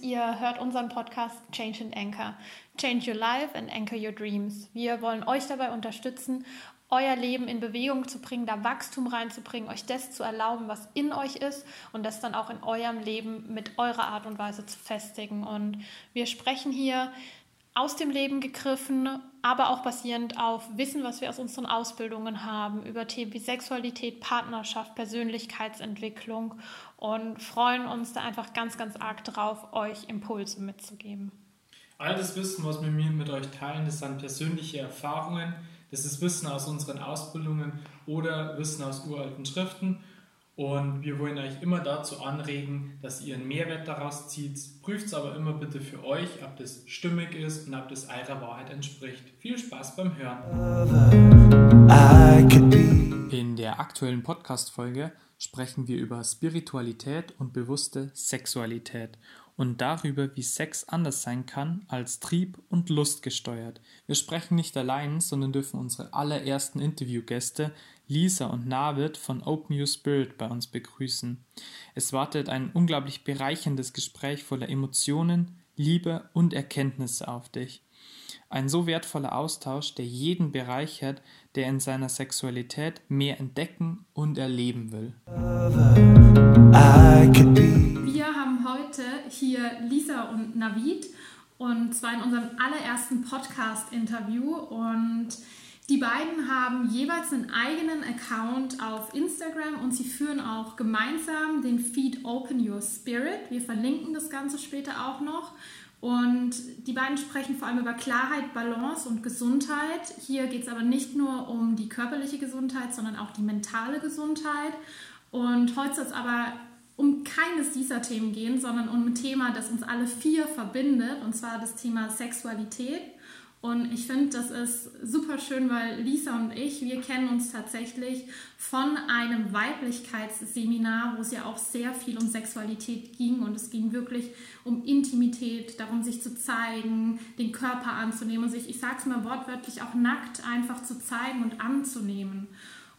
ihr hört unseren Podcast Change and Anchor. Change Your Life and Anchor Your Dreams. Wir wollen euch dabei unterstützen, euer Leben in Bewegung zu bringen, da Wachstum reinzubringen, euch das zu erlauben, was in euch ist und das dann auch in eurem Leben mit eurer Art und Weise zu festigen. Und wir sprechen hier aus dem Leben gegriffen, aber auch basierend auf Wissen, was wir aus unseren Ausbildungen haben, über Themen wie Sexualität, Partnerschaft, Persönlichkeitsentwicklung und freuen uns da einfach ganz, ganz arg drauf, euch Impulse mitzugeben. All das Wissen, was wir mit euch teilen, das sind persönliche Erfahrungen, das ist Wissen aus unseren Ausbildungen oder Wissen aus uralten Schriften und wir wollen euch immer dazu anregen, dass ihr einen Mehrwert daraus zieht. Prüft es aber immer bitte für euch, ob das stimmig ist und ob das eurer Wahrheit entspricht. Viel Spaß beim Hören. In der aktuellen Podcast-Folge sprechen wir über Spiritualität und bewusste Sexualität und darüber, wie Sex anders sein kann als trieb- und lustgesteuert. Wir sprechen nicht allein, sondern dürfen unsere allerersten Interviewgäste Lisa und Navid von Open Your Spirit bei uns begrüßen. Es wartet ein unglaublich bereicherndes Gespräch voller Emotionen, Liebe und Erkenntnisse auf dich. Ein so wertvoller Austausch, der jeden bereichert, der in seiner Sexualität mehr entdecken und erleben will. Wir haben heute hier Lisa und Navid und zwar in unserem allerersten Podcast-Interview und die beiden haben jeweils einen eigenen Account auf Instagram und sie führen auch gemeinsam den Feed Open Your Spirit. Wir verlinken das Ganze später auch noch. Und die beiden sprechen vor allem über Klarheit, Balance und Gesundheit. Hier geht es aber nicht nur um die körperliche Gesundheit, sondern auch die mentale Gesundheit. Und heute soll es aber um keines dieser Themen gehen, sondern um ein Thema, das uns alle vier verbindet, und zwar das Thema Sexualität. Und ich finde, das ist super schön, weil Lisa und ich, wir kennen uns tatsächlich von einem Weiblichkeitsseminar, wo es ja auch sehr viel um Sexualität ging. Und es ging wirklich um Intimität, darum, sich zu zeigen, den Körper anzunehmen und sich, ich sage es mal wortwörtlich, auch nackt einfach zu zeigen und anzunehmen.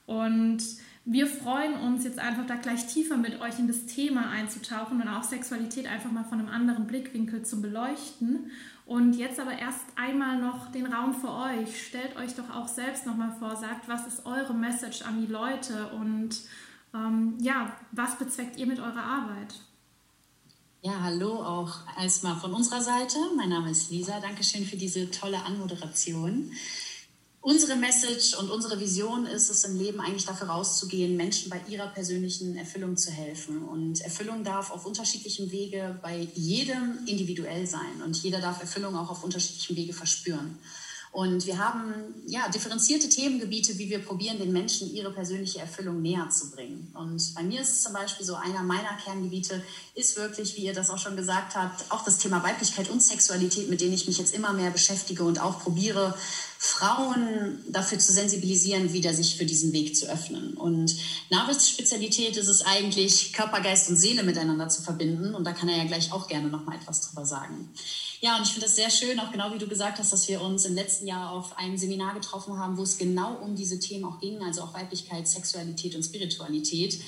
Und wir freuen uns jetzt einfach da gleich tiefer mit euch in das Thema einzutauchen und auch Sexualität einfach mal von einem anderen Blickwinkel zu beleuchten. Und jetzt aber erst einmal noch den Raum für euch. Stellt euch doch auch selbst nochmal vor, sagt, was ist eure Message an die Leute und ähm, ja, was bezweckt ihr mit eurer Arbeit? Ja, hallo auch erstmal von unserer Seite. Mein Name ist Lisa. Dankeschön für diese tolle Anmoderation. Unsere Message und unsere Vision ist es im Leben eigentlich dafür rauszugehen, Menschen bei ihrer persönlichen Erfüllung zu helfen. Und Erfüllung darf auf unterschiedlichem Wege bei jedem individuell sein. Und jeder darf Erfüllung auch auf unterschiedlichem Wege verspüren. Und wir haben ja, differenzierte Themengebiete, wie wir probieren, den Menschen ihre persönliche Erfüllung näher zu bringen. Und bei mir ist es zum Beispiel so, einer meiner Kerngebiete ist wirklich, wie ihr das auch schon gesagt habt, auch das Thema Weiblichkeit und Sexualität, mit denen ich mich jetzt immer mehr beschäftige und auch probiere, Frauen dafür zu sensibilisieren, wieder sich für diesen Weg zu öffnen. Und Navis Spezialität ist es eigentlich, Körper, Geist und Seele miteinander zu verbinden. Und da kann er ja gleich auch gerne noch mal etwas drüber sagen. Ja, und ich finde das sehr schön, auch genau wie du gesagt hast, dass wir uns im letzten Jahr auf einem Seminar getroffen haben, wo es genau um diese Themen auch ging, also auch Weiblichkeit, Sexualität und Spiritualität.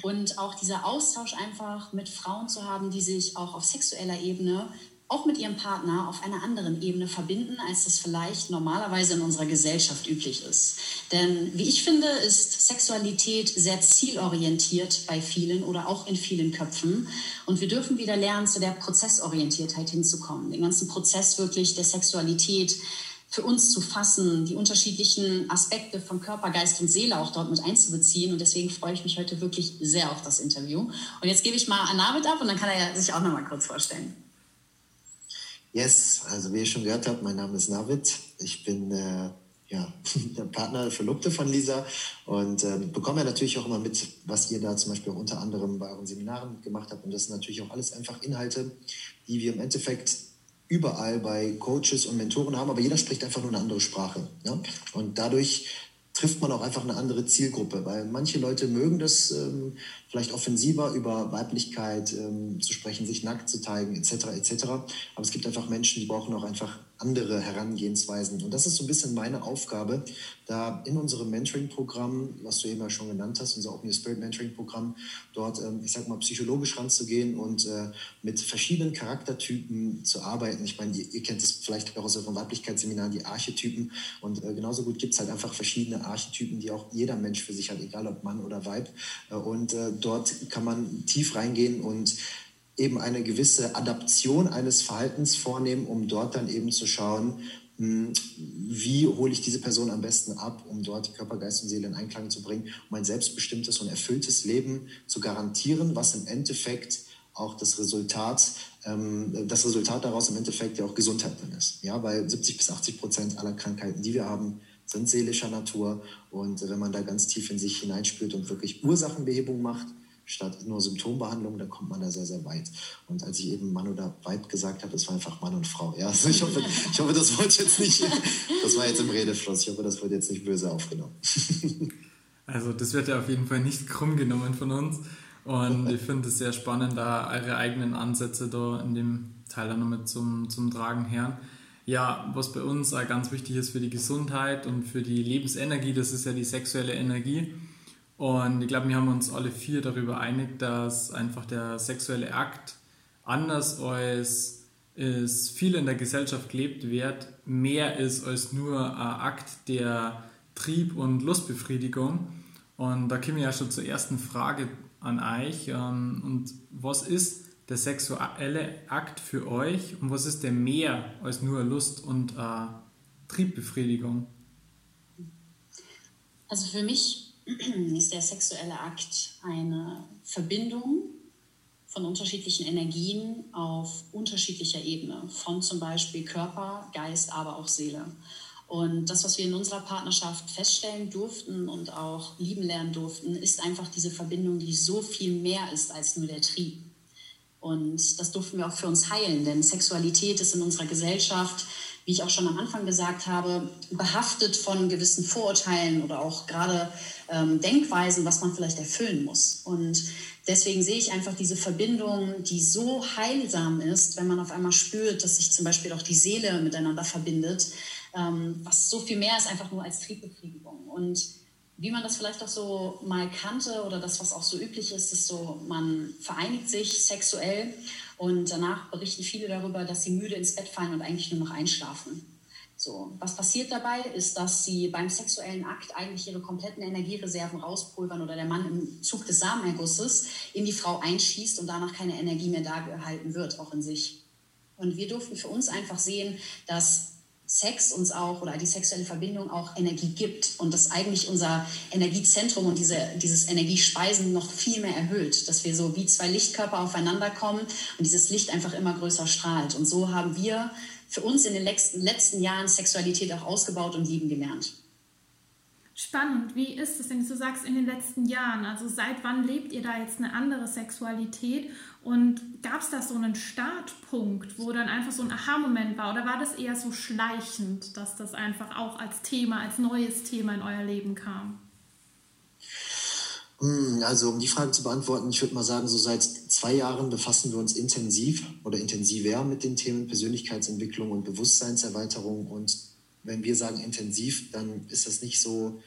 Und auch dieser Austausch einfach mit Frauen zu haben, die sich auch auf sexueller Ebene auch mit ihrem Partner auf einer anderen Ebene verbinden, als das vielleicht normalerweise in unserer Gesellschaft üblich ist. Denn wie ich finde, ist Sexualität sehr zielorientiert bei vielen oder auch in vielen Köpfen. Und wir dürfen wieder lernen, zu der Prozessorientiertheit hinzukommen, den ganzen Prozess wirklich der Sexualität für uns zu fassen, die unterschiedlichen Aspekte von Körper, Geist und Seele auch dort mit einzubeziehen. Und deswegen freue ich mich heute wirklich sehr auf das Interview. Und jetzt gebe ich mal an David ab und dann kann er sich auch noch mal kurz vorstellen. Yes, also wie ihr schon gehört habt, mein Name ist Navid. Ich bin äh, ja, der Partner, Verlobte von Lisa und äh, bekomme ja natürlich auch immer mit, was ihr da zum Beispiel unter anderem bei euren Seminaren gemacht habt. Und das sind natürlich auch alles einfach Inhalte, die wir im Endeffekt überall bei Coaches und Mentoren haben, aber jeder spricht einfach nur eine andere Sprache. Ja? Und dadurch trifft man auch einfach eine andere Zielgruppe, weil manche Leute mögen das ähm, vielleicht offensiver über Weiblichkeit ähm, zu sprechen, sich nackt zu zeigen, etc. etc. Aber es gibt einfach Menschen, die brauchen auch einfach andere Herangehensweisen. Und das ist so ein bisschen meine Aufgabe, da in unserem Mentoring-Programm, was du eben ja schon genannt hast, unser Open Your Spirit Mentoring-Programm, dort, ähm, ich sag mal, psychologisch ranzugehen und äh, mit verschiedenen Charaktertypen zu arbeiten. Ich meine, ihr, ihr kennt es vielleicht auch aus euren Weiblichkeitsseminaren, die Archetypen. Und äh, genauso gut gibt es halt einfach verschiedene Archetypen, die auch jeder Mensch für sich hat, egal ob Mann oder Weib. Äh, und dort kann man tief reingehen und eben eine gewisse Adaption eines Verhaltens vornehmen, um dort dann eben zu schauen, hm, wie hole ich diese Person am besten ab, um dort Körper, Geist und Seele in Einklang zu bringen, um ein selbstbestimmtes und erfülltes Leben zu garantieren, was im Endeffekt auch das Resultat, ähm, das Resultat daraus im Endeffekt ja auch Gesundheit dann ist. Ja, weil 70 bis 80 Prozent aller Krankheiten, die wir haben, sind seelischer Natur. Und wenn man da ganz tief in sich hineinspürt und wirklich Ursachenbehebung macht, statt nur Symptombehandlung, dann kommt man da sehr, sehr weit. Und als ich eben Mann oder Weib gesagt habe, es war einfach Mann und Frau. Ja, also ich hoffe, ich hoffe, das wollte jetzt nicht, das war jetzt im Redefluss, ich hoffe, das wird jetzt nicht böse aufgenommen. Also das wird ja auf jeden Fall nicht krumm genommen von uns. Und ich finde es sehr spannend, da eure eigenen Ansätze da in dem Teil dann nochmal zum, zum Tragen her. Ja, was bei uns ganz wichtig ist für die Gesundheit und für die Lebensenergie, das ist ja die sexuelle Energie. Und ich glaube, wir haben uns alle vier darüber einig, dass einfach der sexuelle Akt anders als es viel in der Gesellschaft gelebt wird, mehr ist als nur ein Akt der Trieb- und Lustbefriedigung. Und da kommen wir ja schon zur ersten Frage an euch. Ähm, und was ist der sexuelle Akt für euch und was ist der mehr als nur Lust und äh, Triebbefriedigung? Also für mich ist der sexuelle Akt eine Verbindung von unterschiedlichen Energien auf unterschiedlicher Ebene, von zum Beispiel Körper, Geist, aber auch Seele. Und das, was wir in unserer Partnerschaft feststellen durften und auch lieben lernen durften, ist einfach diese Verbindung, die so viel mehr ist als nur der Trieb. Und das durften wir auch für uns heilen, denn Sexualität ist in unserer Gesellschaft wie ich auch schon am Anfang gesagt habe, behaftet von gewissen Vorurteilen oder auch gerade ähm, Denkweisen, was man vielleicht erfüllen muss. Und deswegen sehe ich einfach diese Verbindung, die so heilsam ist, wenn man auf einmal spürt, dass sich zum Beispiel auch die Seele miteinander verbindet, ähm, was so viel mehr ist einfach nur als Triebbefriedigung. Und wie man das vielleicht auch so mal kannte oder das, was auch so üblich ist, ist so, man vereinigt sich sexuell und danach berichten viele darüber, dass sie müde ins Bett fallen und eigentlich nur noch einschlafen. So, was passiert dabei, ist, dass sie beim sexuellen Akt eigentlich ihre kompletten Energiereserven rauspulvern oder der Mann im Zug des Samenergusses in die Frau einschießt und danach keine Energie mehr da gehalten wird, auch in sich. Und wir durften für uns einfach sehen, dass Sex uns auch oder die sexuelle Verbindung auch Energie gibt und das eigentlich unser Energiezentrum und diese, dieses Energiespeisen noch viel mehr erhöht, dass wir so wie zwei Lichtkörper aufeinander kommen und dieses Licht einfach immer größer strahlt. Und so haben wir für uns in den letzten, letzten Jahren Sexualität auch ausgebaut und lieben gelernt. Spannend. Wie ist es, wenn du sagst, in den letzten Jahren? Also seit wann lebt ihr da jetzt eine andere Sexualität? Und gab es da so einen Startpunkt, wo dann einfach so ein Aha-Moment war? Oder war das eher so schleichend, dass das einfach auch als Thema, als neues Thema in euer Leben kam? Hm, also um die Frage zu beantworten, ich würde mal sagen, so seit zwei Jahren befassen wir uns intensiv oder intensiver mit den Themen Persönlichkeitsentwicklung und Bewusstseinserweiterung und wenn wir sagen intensiv, dann ist das nicht so,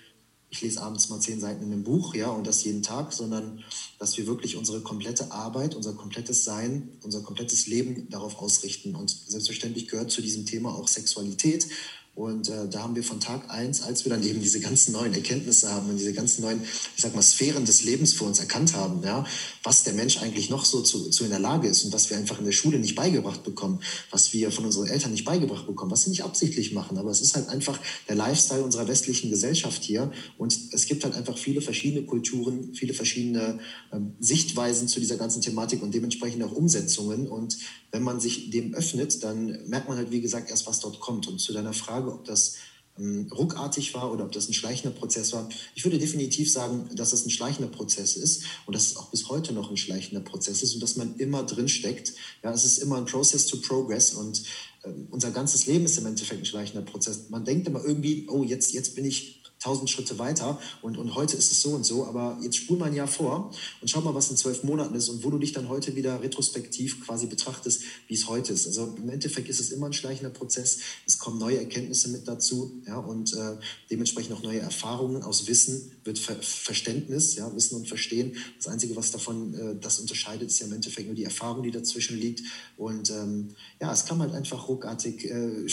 ich lese abends mal zehn Seiten in einem Buch, ja, und das jeden Tag, sondern dass wir wirklich unsere komplette Arbeit, unser komplettes Sein, unser komplettes Leben darauf ausrichten. Und selbstverständlich gehört zu diesem Thema auch Sexualität, und äh, da haben wir von Tag eins, als wir dann eben diese ganzen neuen Erkenntnisse haben und diese ganzen neuen, ich sag mal, Sphären des Lebens für uns erkannt haben, ja, was der Mensch eigentlich noch so zu, zu in der Lage ist und was wir einfach in der Schule nicht beigebracht bekommen, was wir von unseren Eltern nicht beigebracht bekommen, was sie nicht absichtlich machen. Aber es ist halt einfach der Lifestyle unserer westlichen Gesellschaft hier. Und es gibt halt einfach viele verschiedene Kulturen, viele verschiedene äh, Sichtweisen zu dieser ganzen Thematik und dementsprechend auch Umsetzungen. Und wenn man sich dem öffnet, dann merkt man halt, wie gesagt, erst, was dort kommt. Und zu deiner Frage, ob das ähm, ruckartig war oder ob das ein schleichender Prozess war. Ich würde definitiv sagen, dass es ein schleichender Prozess ist und dass es auch bis heute noch ein schleichender Prozess ist und dass man immer drin steckt. Ja, es ist immer ein Process to Progress und äh, unser ganzes Leben ist im Endeffekt ein schleichender Prozess. Man denkt immer irgendwie, oh, jetzt, jetzt bin ich tausend Schritte weiter und, und heute ist es so und so, aber jetzt spul mal ein Jahr vor und schau mal, was in zwölf Monaten ist und wo du dich dann heute wieder retrospektiv quasi betrachtest, wie es heute ist. Also im Endeffekt ist es immer ein schleichender Prozess. Es kommen neue Erkenntnisse mit dazu ja, und äh, dementsprechend auch neue Erfahrungen. Aus Wissen wird Ver Verständnis, ja, Wissen und Verstehen. Das Einzige, was davon äh, das unterscheidet, ist ja im Endeffekt nur die Erfahrung, die dazwischen liegt. Und ähm, ja, es kam halt einfach ruckartig, äh,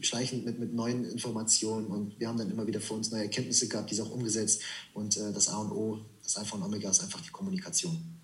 schleichend mit, mit neuen Informationen und wir haben dann immer wieder für uns neue Erkenntnisse gehabt, diese auch umgesetzt. Und äh, das A und O, das Alpha und Omega ist einfach die Kommunikation.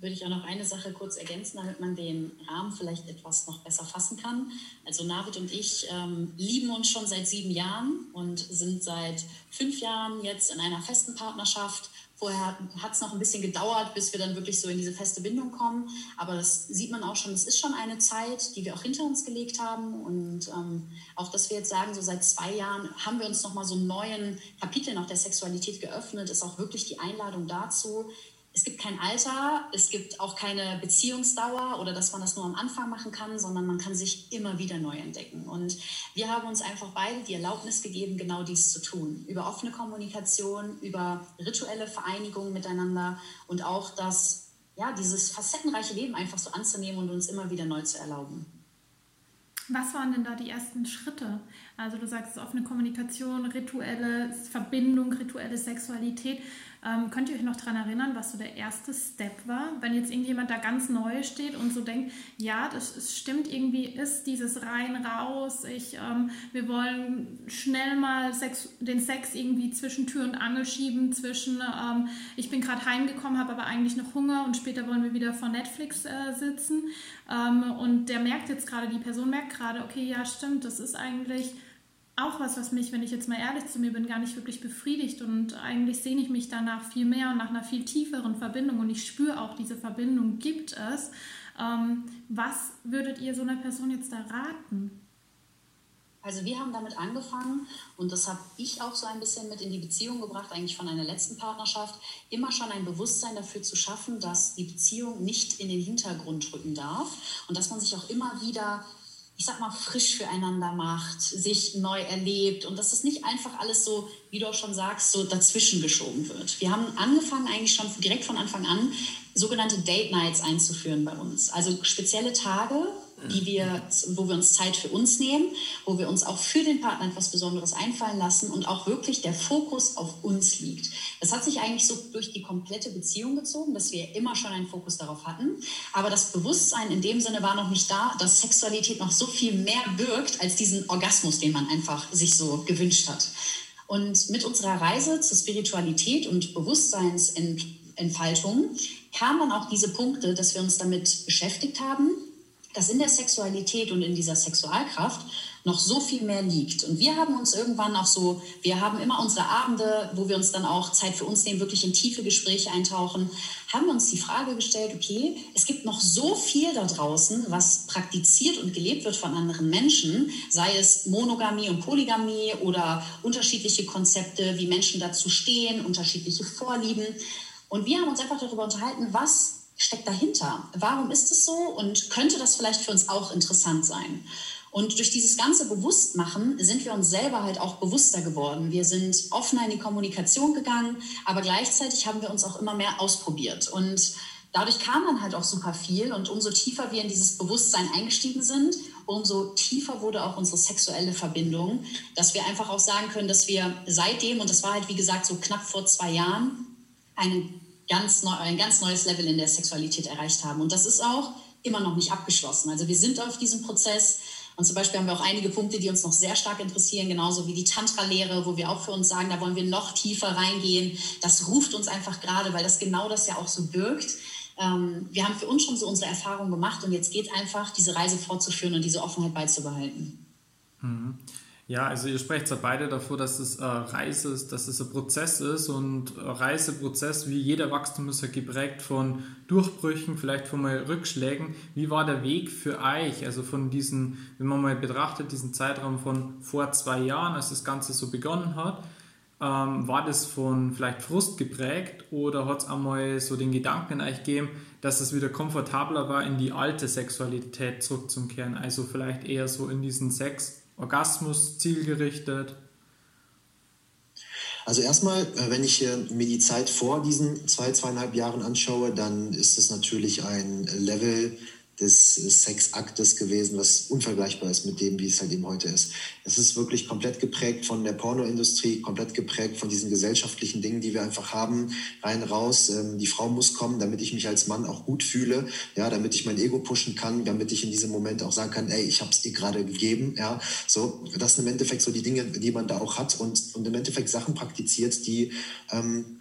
Würde ich auch noch eine Sache kurz ergänzen, damit man den Rahmen vielleicht etwas noch besser fassen kann. Also Navid und ich ähm, lieben uns schon seit sieben Jahren und sind seit fünf Jahren jetzt in einer festen Partnerschaft Vorher hat es noch ein bisschen gedauert, bis wir dann wirklich so in diese feste Bindung kommen. Aber das sieht man auch schon, es ist schon eine Zeit, die wir auch hinter uns gelegt haben. Und ähm, auch, dass wir jetzt sagen, so seit zwei Jahren haben wir uns nochmal so einen neuen Kapitel nach der Sexualität geöffnet, ist auch wirklich die Einladung dazu, es gibt kein Alter, es gibt auch keine Beziehungsdauer oder dass man das nur am Anfang machen kann, sondern man kann sich immer wieder neu entdecken. Und wir haben uns einfach beide die Erlaubnis gegeben, genau dies zu tun. Über offene Kommunikation, über rituelle Vereinigung miteinander und auch das, ja, dieses facettenreiche Leben einfach so anzunehmen und uns immer wieder neu zu erlauben. Was waren denn da die ersten Schritte? Also du sagst offene Kommunikation, rituelle Verbindung, rituelle Sexualität. Ähm, könnt ihr euch noch daran erinnern, was so der erste Step war? Wenn jetzt irgendjemand da ganz neu steht und so denkt, ja, das, das stimmt, irgendwie ist dieses rein raus, ich, ähm, wir wollen schnell mal Sex, den Sex irgendwie zwischen Tür und Angel schieben, zwischen ähm, ich bin gerade heimgekommen, habe aber eigentlich noch Hunger und später wollen wir wieder vor Netflix äh, sitzen. Ähm, und der merkt jetzt gerade, die Person merkt gerade, okay, ja, stimmt, das ist eigentlich auch was, was mich, wenn ich jetzt mal ehrlich zu mir bin, gar nicht wirklich befriedigt. Und eigentlich sehne ich mich danach viel mehr und nach einer viel tieferen Verbindung. Und ich spüre auch, diese Verbindung gibt es. Ähm, was würdet ihr so einer Person jetzt da raten? Also wir haben damit angefangen und das habe ich auch so ein bisschen mit in die Beziehung gebracht, eigentlich von einer letzten Partnerschaft, immer schon ein Bewusstsein dafür zu schaffen, dass die Beziehung nicht in den Hintergrund rücken darf und dass man sich auch immer wieder ich sag mal, frisch füreinander macht, sich neu erlebt und dass das nicht einfach alles so, wie du auch schon sagst, so dazwischen geschoben wird. Wir haben angefangen eigentlich schon direkt von Anfang an sogenannte Date Nights einzuführen bei uns. Also spezielle Tage, die wir, wo wir uns Zeit für uns nehmen, wo wir uns auch für den Partner etwas Besonderes einfallen lassen und auch wirklich der Fokus auf uns liegt. Das hat sich eigentlich so durch die komplette Beziehung gezogen, dass wir immer schon einen Fokus darauf hatten. Aber das Bewusstsein in dem Sinne war noch nicht da, dass Sexualität noch so viel mehr birgt als diesen Orgasmus, den man einfach sich so gewünscht hat. Und mit unserer Reise zur Spiritualität und Bewusstseinsentfaltung kamen dann auch diese Punkte, dass wir uns damit beschäftigt haben, dass in der Sexualität und in dieser Sexualkraft noch so viel mehr liegt. Und wir haben uns irgendwann auch so, wir haben immer unsere Abende, wo wir uns dann auch Zeit für uns nehmen, wirklich in tiefe Gespräche eintauchen, haben uns die Frage gestellt, okay, es gibt noch so viel da draußen, was praktiziert und gelebt wird von anderen Menschen, sei es Monogamie und Polygamie oder unterschiedliche Konzepte, wie Menschen dazu stehen, unterschiedliche Vorlieben. Und wir haben uns einfach darüber unterhalten, was steckt dahinter? Warum ist es so und könnte das vielleicht für uns auch interessant sein? Und durch dieses ganze Bewusstmachen sind wir uns selber halt auch bewusster geworden. Wir sind offener in die Kommunikation gegangen, aber gleichzeitig haben wir uns auch immer mehr ausprobiert. Und dadurch kam dann halt auch super viel. Und umso tiefer wir in dieses Bewusstsein eingestiegen sind, umso tiefer wurde auch unsere sexuelle Verbindung, dass wir einfach auch sagen können, dass wir seitdem, und das war halt wie gesagt so knapp vor zwei Jahren, einen ganz neu, ein ganz neues Level in der Sexualität erreicht haben. Und das ist auch immer noch nicht abgeschlossen. Also wir sind auf diesem Prozess. Und zum Beispiel haben wir auch einige Punkte, die uns noch sehr stark interessieren, genauso wie die Tantra-Lehre, wo wir auch für uns sagen, da wollen wir noch tiefer reingehen. Das ruft uns einfach gerade, weil das genau das ja auch so birgt. Ähm, wir haben für uns schon so unsere Erfahrungen gemacht und jetzt geht einfach, diese Reise fortzuführen und diese Offenheit beizubehalten. Mhm. Ja, also ihr sprecht ja beide davor, dass es äh, Reise ist, dass es ein Prozess ist und Reiseprozess, wie jeder Wachstum ist ja geprägt von Durchbrüchen, vielleicht von mal Rückschlägen. Wie war der Weg für euch, also von diesen, wenn man mal betrachtet, diesen Zeitraum von vor zwei Jahren, als das Ganze so begonnen hat, ähm, war das von vielleicht Frust geprägt oder hat es einmal so den Gedanken in euch gegeben, dass es wieder komfortabler war, in die alte Sexualität zurückzukehren, also vielleicht eher so in diesen Sex Orgasmus zielgerichtet? Also erstmal, äh, wenn ich mir die Zeit vor diesen zwei, zweieinhalb Jahren anschaue, dann ist es natürlich ein Level, des Sexaktes gewesen, was unvergleichbar ist mit dem, wie es halt eben heute ist. Es ist wirklich komplett geprägt von der Pornoindustrie, komplett geprägt von diesen gesellschaftlichen Dingen, die wir einfach haben, rein, raus. Ähm, die Frau muss kommen, damit ich mich als Mann auch gut fühle, ja, damit ich mein Ego pushen kann, damit ich in diesem Moment auch sagen kann, ey, ich habe es dir gerade gegeben, ja, so, das sind im Endeffekt so die Dinge, die man da auch hat und, und im Endeffekt Sachen praktiziert, die ähm,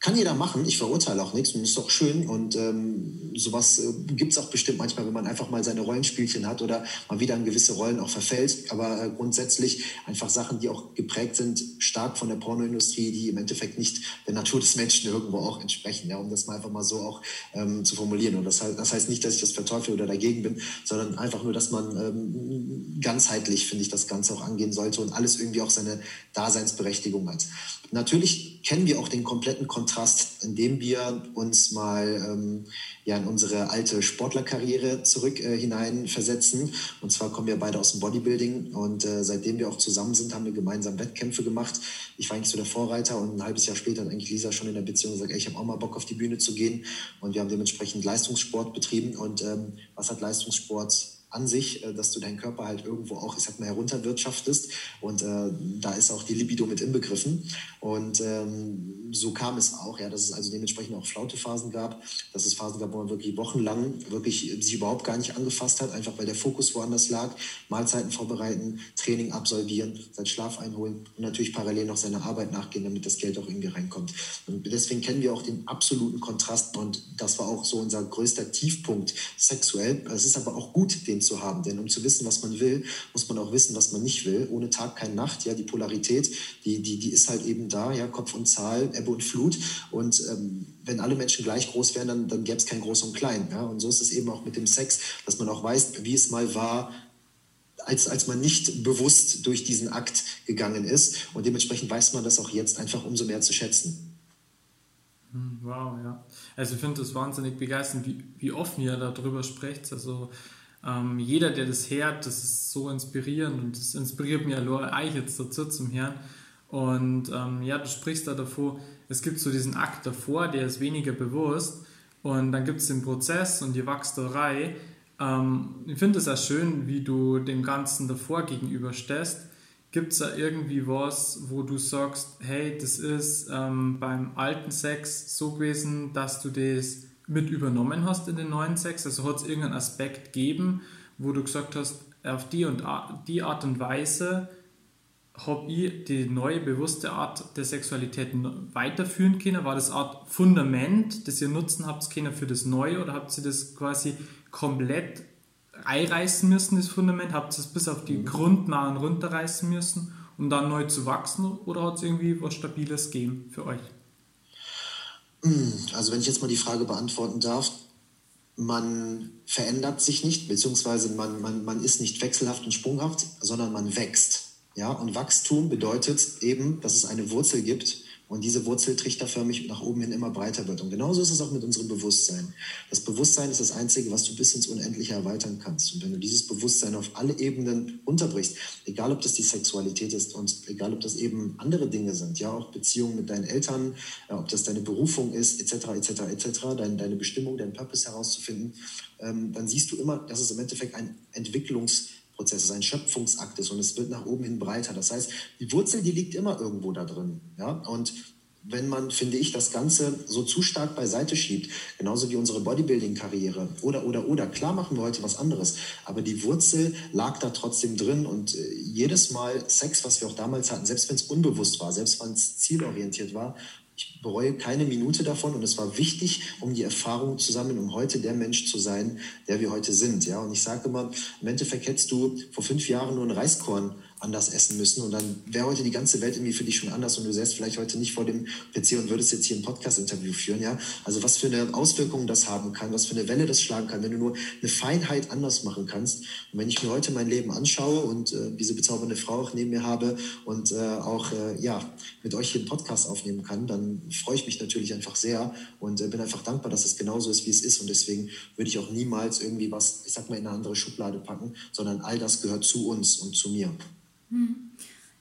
kann jeder machen, ich verurteile auch nichts und ist doch schön. Und ähm, sowas äh, gibt es auch bestimmt manchmal, wenn man einfach mal seine Rollenspielchen hat oder mal wieder in gewisse Rollen auch verfällt, aber äh, grundsätzlich einfach Sachen, die auch geprägt sind, stark von der Pornoindustrie, die im Endeffekt nicht der Natur des Menschen irgendwo auch entsprechen, ja, um das mal einfach mal so auch ähm, zu formulieren. Und das, das heißt nicht, dass ich das verteufel oder dagegen bin, sondern einfach nur, dass man ähm, ganzheitlich, finde ich, das Ganze auch angehen sollte und alles irgendwie auch seine Daseinsberechtigung hat. Natürlich kennen wir auch den kompletten Kontrast, indem wir uns mal ähm, ja, in unsere alte Sportlerkarriere zurück äh, hineinversetzen. Und zwar kommen wir beide aus dem Bodybuilding und äh, seitdem wir auch zusammen sind, haben wir gemeinsam Wettkämpfe gemacht. Ich war eigentlich so der Vorreiter und ein halbes Jahr später hat eigentlich Lisa schon in der Beziehung gesagt, ey, ich habe auch mal Bock auf die Bühne zu gehen. Und wir haben dementsprechend Leistungssport betrieben. Und ähm, was hat Leistungssport an sich, äh, dass du deinen Körper halt irgendwo auch, ich sag mal, herunterwirtschaftest. Und äh, da ist auch die Libido mit inbegriffen. Und ähm, so kam es auch, ja, dass es also dementsprechend auch Flautephasen gab, dass es Phasen gab, wo man wirklich wochenlang wirklich sich überhaupt gar nicht angefasst hat, einfach weil der Fokus woanders lag. Mahlzeiten vorbereiten, Training absolvieren, seinen Schlaf einholen und natürlich parallel noch seiner Arbeit nachgehen, damit das Geld auch irgendwie reinkommt. Und deswegen kennen wir auch den absoluten Kontrast und das war auch so unser größter Tiefpunkt sexuell. Es ist aber auch gut, den zu haben. Denn um zu wissen, was man will, muss man auch wissen, was man nicht will. Ohne Tag keine Nacht. Ja, die Polarität, die, die, die ist halt eben da. Ja, Kopf und Zahl, Ebbe und Flut. Und ähm, wenn alle Menschen gleich groß wären, dann, dann gäbe es kein Groß und Klein. Ja? Und so ist es eben auch mit dem Sex, dass man auch weiß, wie es mal war, als, als man nicht bewusst durch diesen Akt gegangen ist. Und dementsprechend weiß man das auch jetzt einfach umso mehr zu schätzen. Hm, wow, ja. Also ich finde es wahnsinnig begeisternd, wie, wie offen ihr darüber sprecht. Also ähm, jeder, der das hört, das ist so inspirierend und das inspiriert mich allein euch jetzt dazu zum Hören. Und ähm, ja, du sprichst da davor, es gibt so diesen Akt davor, der ist weniger bewusst und dann gibt es den Prozess und die Wachsterei. Ähm, ich finde es auch schön, wie du dem Ganzen davor gegenüberstehst. Gibt es da irgendwie was, wo du sagst, hey, das ist ähm, beim alten Sex so gewesen, dass du das mit übernommen hast in den neuen Sex? Also hat es irgendeinen Aspekt gegeben, wo du gesagt hast, auf die und die Art und Weise habe ich die neue bewusste Art der Sexualität weiterführen können? War das Art Fundament, das ihr nutzen habt können für das Neue oder habt ihr das quasi komplett einreißen müssen, das Fundament? Habt ihr es bis auf die mhm. Grundnahen runterreißen müssen, um dann neu zu wachsen oder hat es irgendwie was Stabiles gegeben für euch? Hm, also wenn ich jetzt mal die Frage beantworten darf, man verändert sich nicht, beziehungsweise man, man, man ist nicht wechselhaft und sprunghaft, sondern man wächst. Ja? Und Wachstum bedeutet eben, dass es eine Wurzel gibt und diese Wurzel trichterförmig nach oben hin immer breiter wird. Und genauso ist es auch mit unserem Bewusstsein. Das Bewusstsein ist das Einzige, was du bis ins Unendliche erweitern kannst. Und wenn du dieses Bewusstsein auf alle Ebenen unterbrichst, egal ob das die Sexualität ist und egal ob das eben andere Dinge sind, ja, auch Beziehungen mit deinen Eltern, ja, ob das deine Berufung ist, etc., etc., etc., dein, deine Bestimmung, dein Purpose herauszufinden, ähm, dann siehst du immer, dass es im Endeffekt ein Entwicklungs- Prozess ist, ein Schöpfungsakt ist und es wird nach oben hin breiter. Das heißt, die Wurzel, die liegt immer irgendwo da drin. Ja? Und wenn man, finde ich, das Ganze so zu stark beiseite schiebt, genauso wie unsere Bodybuilding-Karriere oder, oder, oder, klar machen wir heute was anderes, aber die Wurzel lag da trotzdem drin und äh, jedes Mal Sex, was wir auch damals hatten, selbst wenn es unbewusst war, selbst wenn es zielorientiert war, ich bereue keine Minute davon und es war wichtig, um die Erfahrung zu sammeln, um heute der Mensch zu sein, der wir heute sind. Ja, und ich sage immer, im Endeffekt hättest du vor fünf Jahren nur ein Reiskorn anders essen müssen. Und dann wäre heute die ganze Welt irgendwie für dich schon anders und du säßt vielleicht heute nicht vor dem PC und würdest jetzt hier ein Podcast-Interview führen. Ja? Also was für eine Auswirkung das haben kann, was für eine Welle das schlagen kann, wenn du nur eine Feinheit anders machen kannst. Und wenn ich mir heute mein Leben anschaue und äh, diese bezaubernde Frau auch neben mir habe und äh, auch äh, ja, mit euch hier einen Podcast aufnehmen kann, dann freue ich mich natürlich einfach sehr und äh, bin einfach dankbar, dass es genauso ist, wie es ist. Und deswegen würde ich auch niemals irgendwie was, ich sag mal, in eine andere Schublade packen, sondern all das gehört zu uns und zu mir. Hm.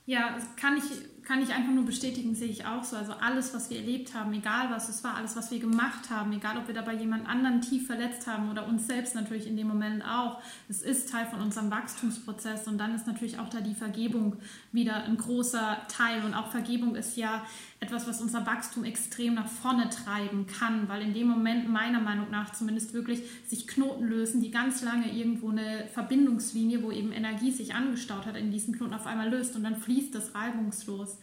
Ja, kann ich, kann ich einfach nur bestätigen, sehe ich auch so. Also alles, was wir erlebt haben, egal was es war, alles, was wir gemacht haben, egal ob wir dabei jemand anderen tief verletzt haben oder uns selbst natürlich in dem Moment auch, es ist Teil von unserem Wachstumsprozess und dann ist natürlich auch da die Vergebung wieder ein großer Teil und auch Vergebung ist ja etwas, was unser Wachstum extrem nach vorne treiben kann, weil in dem Moment meiner Meinung nach zumindest wirklich sich Knoten lösen, die ganz lange irgendwo eine Verbindungslinie, wo eben Energie sich angestaut hat, in diesen Knoten auf einmal löst und dann fließt das reibungslos.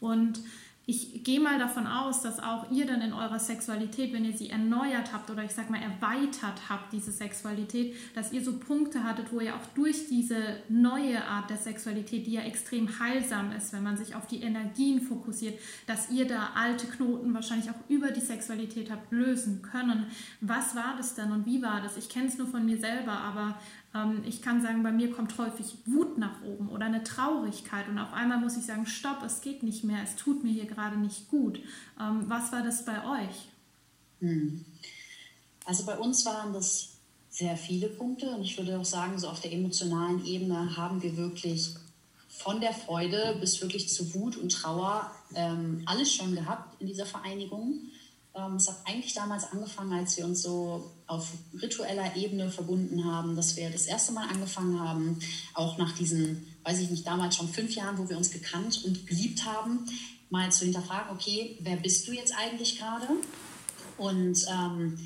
Und ich gehe mal davon aus, dass auch ihr dann in eurer Sexualität, wenn ihr sie erneuert habt oder ich sag mal erweitert habt, diese Sexualität, dass ihr so Punkte hattet, wo ihr auch durch diese neue Art der Sexualität, die ja extrem heilsam ist, wenn man sich auf die Energien fokussiert, dass ihr da alte Knoten wahrscheinlich auch über die Sexualität habt lösen können. Was war das denn und wie war das? Ich kenne es nur von mir selber, aber ich kann sagen, bei mir kommt häufig Wut nach oben oder eine Traurigkeit und auf einmal muss ich sagen, stopp, es geht nicht mehr, es tut mir hier gerade nicht gut. Ähm, was war das bei euch? Hm. Also bei uns waren das sehr viele Punkte und ich würde auch sagen, so auf der emotionalen Ebene haben wir wirklich von der Freude bis wirklich zu Wut und Trauer ähm, alles schon gehabt in dieser Vereinigung. Ähm, es hat eigentlich damals angefangen, als wir uns so auf ritueller Ebene verbunden haben, dass wir das erste Mal angefangen haben, auch nach diesen, weiß ich nicht, damals schon fünf Jahren, wo wir uns gekannt und geliebt haben, mal zu hinterfragen, okay, wer bist du jetzt eigentlich gerade? Und ähm,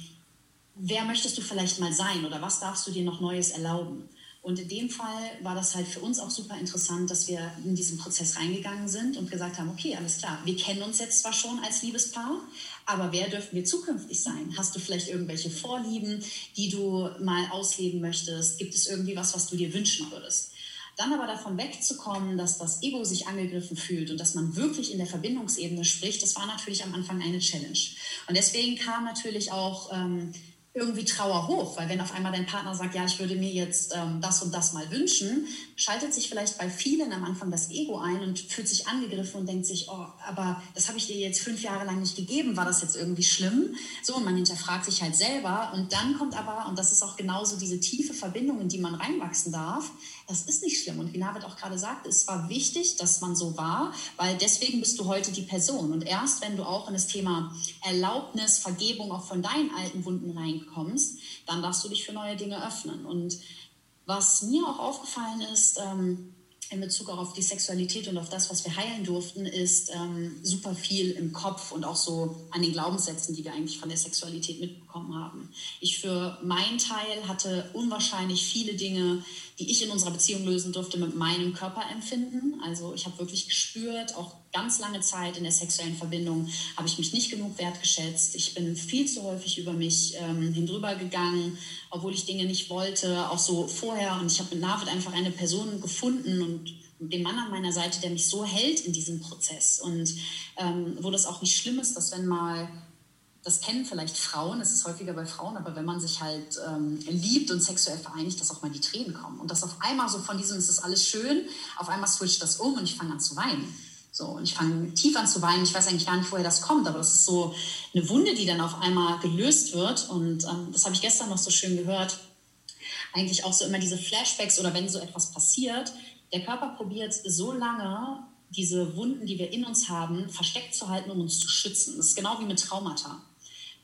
wer möchtest du vielleicht mal sein oder was darfst du dir noch Neues erlauben? Und in dem Fall war das halt für uns auch super interessant, dass wir in diesen Prozess reingegangen sind und gesagt haben, okay, alles klar, wir kennen uns jetzt zwar schon als Liebespaar, aber wer dürfen wir zukünftig sein? Hast du vielleicht irgendwelche Vorlieben, die du mal ausleben möchtest? Gibt es irgendwie was, was du dir wünschen würdest? Dann aber davon wegzukommen, dass das Ego sich angegriffen fühlt und dass man wirklich in der Verbindungsebene spricht, das war natürlich am Anfang eine Challenge. Und deswegen kam natürlich auch... Ähm, irgendwie Trauer hoch, weil wenn auf einmal dein Partner sagt, ja, ich würde mir jetzt ähm, das und das mal wünschen, schaltet sich vielleicht bei vielen am Anfang das Ego ein und fühlt sich angegriffen und denkt sich, oh, aber das habe ich dir jetzt fünf Jahre lang nicht gegeben, war das jetzt irgendwie schlimm? So, und man hinterfragt sich halt selber und dann kommt aber, und das ist auch genauso diese tiefe Verbindung, in die man reinwachsen darf, das ist nicht schlimm. Und wie Navid auch gerade sagte, es war wichtig, dass man so war, weil deswegen bist du heute die Person. Und erst wenn du auch in das Thema Erlaubnis, Vergebung auch von deinen alten Wunden reinkommst, dann darfst du dich für neue Dinge öffnen. Und was mir auch aufgefallen ist, ähm, in Bezug auch auf die Sexualität und auf das, was wir heilen durften, ist ähm, super viel im Kopf und auch so an den Glaubenssätzen, die wir eigentlich von der Sexualität mitbekommen haben. Ich für meinen Teil hatte unwahrscheinlich viele Dinge, die ich in unserer Beziehung lösen durfte, mit meinem Körperempfinden. Also ich habe wirklich gespürt, auch ganz lange Zeit in der sexuellen Verbindung habe ich mich nicht genug wertgeschätzt. Ich bin viel zu häufig über mich ähm, hindrüber gegangen, obwohl ich Dinge nicht wollte, auch so vorher. Und ich habe mit Navid einfach eine Person gefunden und den Mann an meiner Seite, der mich so hält in diesem Prozess. Und ähm, wo das auch nicht schlimm ist, dass wenn mal das kennen vielleicht Frauen, das ist häufiger bei Frauen, aber wenn man sich halt ähm, liebt und sexuell vereinigt, dass auch mal die Tränen kommen. Und dass auf einmal so von diesem, es ist alles schön, auf einmal switcht das um und ich fange an zu weinen. So, und ich fange tief an zu weinen. Ich weiß eigentlich gar nicht, woher das kommt, aber das ist so eine Wunde, die dann auf einmal gelöst wird. Und ähm, das habe ich gestern noch so schön gehört. Eigentlich auch so immer diese Flashbacks oder wenn so etwas passiert, der Körper probiert so lange, diese Wunden, die wir in uns haben, versteckt zu halten, um uns zu schützen. Das ist genau wie mit Traumata.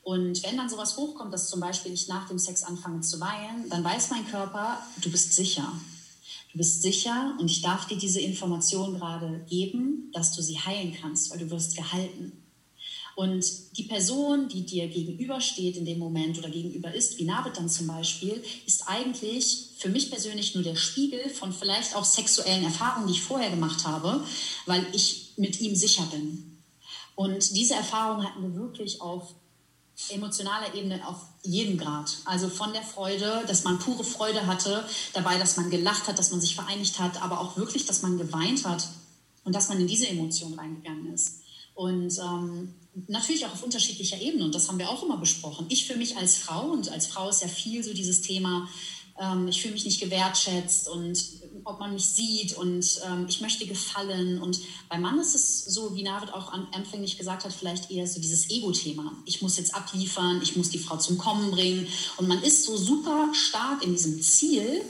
Und wenn dann sowas hochkommt, dass zum Beispiel ich nach dem Sex anfange zu weinen, dann weiß mein Körper, du bist sicher. Bist sicher und ich darf dir diese Information gerade geben, dass du sie heilen kannst, weil du wirst gehalten. Und die Person, die dir gegenübersteht in dem Moment oder gegenüber ist, wie Navid dann zum Beispiel, ist eigentlich für mich persönlich nur der Spiegel von vielleicht auch sexuellen Erfahrungen, die ich vorher gemacht habe, weil ich mit ihm sicher bin. Und diese Erfahrung hatten wir wirklich auf emotionaler Ebene auf jeden Grad. Also von der Freude, dass man pure Freude hatte, dabei, dass man gelacht hat, dass man sich vereinigt hat, aber auch wirklich, dass man geweint hat und dass man in diese Emotion reingegangen ist. Und ähm, natürlich auch auf unterschiedlicher Ebene. Und das haben wir auch immer besprochen. Ich für mich als Frau, und als Frau ist ja viel so dieses Thema, ähm, ich fühle mich nicht gewertschätzt und ob man mich sieht und ähm, ich möchte gefallen. Und beim Mann ist es so, wie Navid auch anfänglich gesagt hat, vielleicht eher so dieses Ego-Thema. Ich muss jetzt abliefern, ich muss die Frau zum Kommen bringen. Und man ist so super stark in diesem Ziel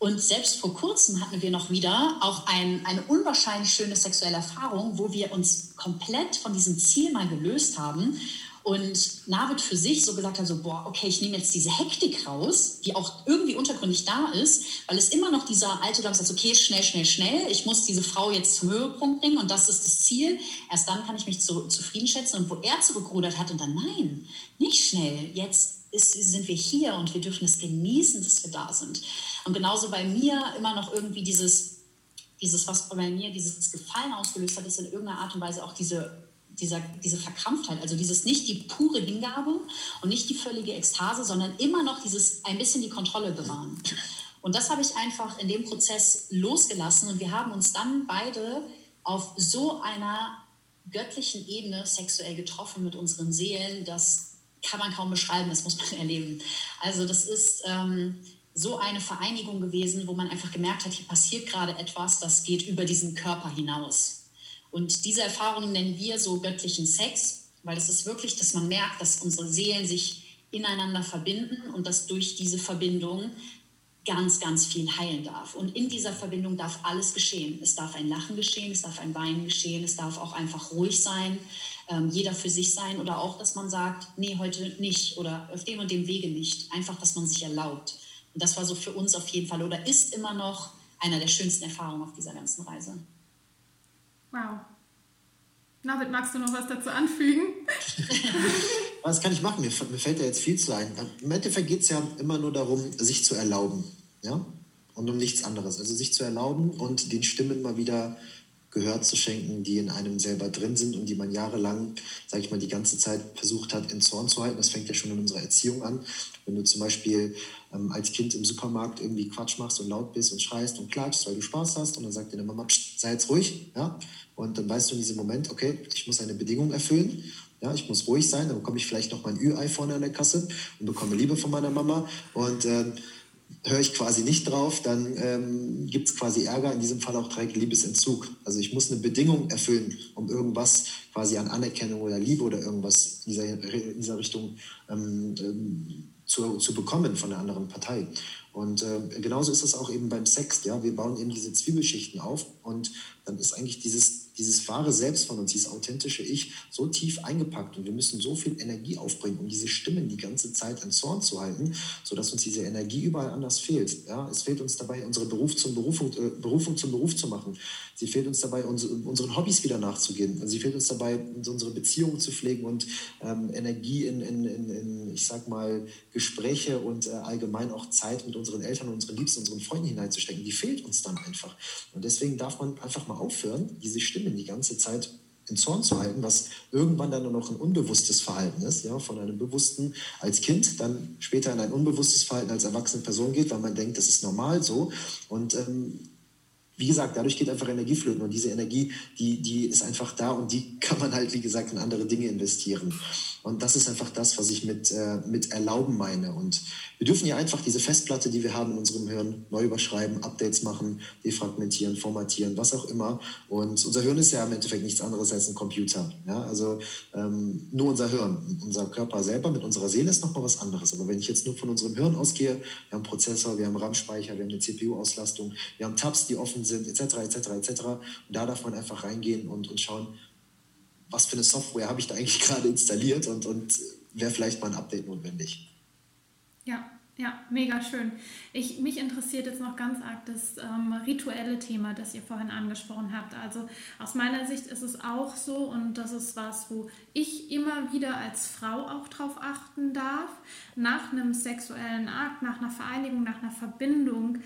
Und selbst vor kurzem hatten wir noch wieder auch ein, eine unwahrscheinlich schöne sexuelle Erfahrung, wo wir uns komplett von diesem Ziel mal gelöst haben und Navid für sich so gesagt hat, so, boah, okay, ich nehme jetzt diese Hektik raus, die auch irgendwie untergründig da ist, weil es immer noch dieser alte Glaube sagt, okay, schnell, schnell, schnell, ich muss diese Frau jetzt zum Höhepunkt bringen und das ist das Ziel. Erst dann kann ich mich zu, zufrieden schätzen. Und wo er zurückgerudert hat und dann, nein, nicht schnell, jetzt ist, sind wir hier und wir dürfen es genießen, dass wir da sind. Und genauso bei mir immer noch irgendwie dieses, dieses was bei mir dieses Gefallen ausgelöst hat, ist in irgendeiner Art und Weise auch diese, dieser, diese Verkrampftheit, also dieses nicht die pure Hingabe und nicht die völlige Ekstase, sondern immer noch dieses ein bisschen die Kontrolle bewahren. Und das habe ich einfach in dem Prozess losgelassen und wir haben uns dann beide auf so einer göttlichen Ebene sexuell getroffen mit unseren Seelen, dass kann man kaum beschreiben, das muss man erleben. Also das ist ähm, so eine Vereinigung gewesen, wo man einfach gemerkt hat, hier passiert gerade etwas, das geht über diesen Körper hinaus. Und diese Erfahrung nennen wir so göttlichen Sex, weil es ist wirklich, dass man merkt, dass unsere Seelen sich ineinander verbinden und dass durch diese Verbindung ganz, ganz viel heilen darf. Und in dieser Verbindung darf alles geschehen. Es darf ein Lachen geschehen, es darf ein Weinen geschehen, es darf auch einfach ruhig sein, ähm, jeder für sich sein oder auch, dass man sagt, nee, heute nicht oder auf dem und dem Wege nicht. Einfach, dass man sich erlaubt. Und das war so für uns auf jeden Fall oder ist immer noch einer der schönsten Erfahrungen auf dieser ganzen Reise. Wow. David, magst du noch was dazu anfügen? was kann ich machen? Mir, mir fällt da jetzt viel zu ein. Im Endeffekt geht es ja immer nur darum, sich zu erlauben. Ja? Und um nichts anderes. Also sich zu erlauben und den Stimmen mal wieder Gehör zu schenken, die in einem selber drin sind und die man jahrelang, sage ich mal, die ganze Zeit versucht hat, in Zorn zu halten. Das fängt ja schon in unserer Erziehung an. Wenn du zum Beispiel ähm, als Kind im Supermarkt irgendwie Quatsch machst und laut bist und schreist und klatschst, weil du Spaß hast und dann sagt dir deine Mama, sei jetzt ruhig, ja, und dann weißt du in diesem Moment, okay, ich muss eine Bedingung erfüllen ja, ich muss ruhig sein, dann bekomme ich vielleicht noch mein Ü-Ei vorne an der Kasse und bekomme Liebe von meiner Mama. Und äh, höre ich quasi nicht drauf, dann ähm, gibt es quasi Ärger, in diesem Fall auch direkt Liebesentzug. Also ich muss eine Bedingung erfüllen, um irgendwas quasi an Anerkennung oder Liebe oder irgendwas in dieser, in dieser Richtung ähm, ähm, zu, zu bekommen von der anderen Partei. Und äh, genauso ist es auch eben beim Sex. Ja? Wir bauen eben diese Zwiebelschichten auf und dann ist eigentlich dieses dieses wahre Selbst von uns, dieses authentische Ich, so tief eingepackt und wir müssen so viel Energie aufbringen, um diese Stimmen die ganze Zeit an Zorn zu halten, sodass uns diese Energie überall anders fehlt. Ja, es fehlt uns dabei, unsere Beruf zum Berufung, äh, Berufung zum Beruf zu machen. Sie fehlt uns dabei, unsere, unseren Hobbys wieder nachzugehen. Sie fehlt uns dabei, unsere Beziehungen zu pflegen und ähm, Energie in, in, in, in, ich sag mal, Gespräche und äh, allgemein auch Zeit mit unseren Eltern, unseren Liebsten, unseren Freunden hineinzustecken. Die fehlt uns dann einfach. Und deswegen darf man einfach mal aufhören, diese Stimme Familien die ganze Zeit in Zorn zu halten, was irgendwann dann nur noch ein unbewusstes Verhalten ist, ja, von einem bewussten als Kind, dann später in ein unbewusstes Verhalten als erwachsene Person geht, weil man denkt, das ist normal so. Und ähm, wie gesagt, dadurch geht einfach Energie flöten und diese Energie, die, die ist einfach da und die kann man halt, wie gesagt, in andere Dinge investieren. Und das ist einfach das, was ich mit, äh, mit Erlauben meine. Und wir dürfen ja einfach diese Festplatte, die wir haben in unserem Hirn, neu überschreiben, Updates machen, defragmentieren, formatieren, was auch immer. Und unser Hirn ist ja im Endeffekt nichts anderes als ein Computer. Ja? Also ähm, nur unser Hirn. Unser Körper selber mit unserer Seele ist nochmal was anderes. Aber wenn ich jetzt nur von unserem Hirn ausgehe, wir haben Prozessor, wir haben RAM-Speicher, wir haben eine CPU-Auslastung, wir haben Tabs, die offen sind, etc., etc., etc. Und da darf man einfach reingehen und, und schauen, was für eine Software habe ich da eigentlich gerade installiert und, und wäre vielleicht mal ein Update notwendig. Ja, ja, mega schön. Ich, mich interessiert jetzt noch ganz arg das ähm, rituelle Thema, das ihr vorhin angesprochen habt. Also aus meiner Sicht ist es auch so und das ist was, wo ich immer wieder als Frau auch drauf achten darf. Nach einem sexuellen Akt, nach einer Vereinigung, nach einer Verbindung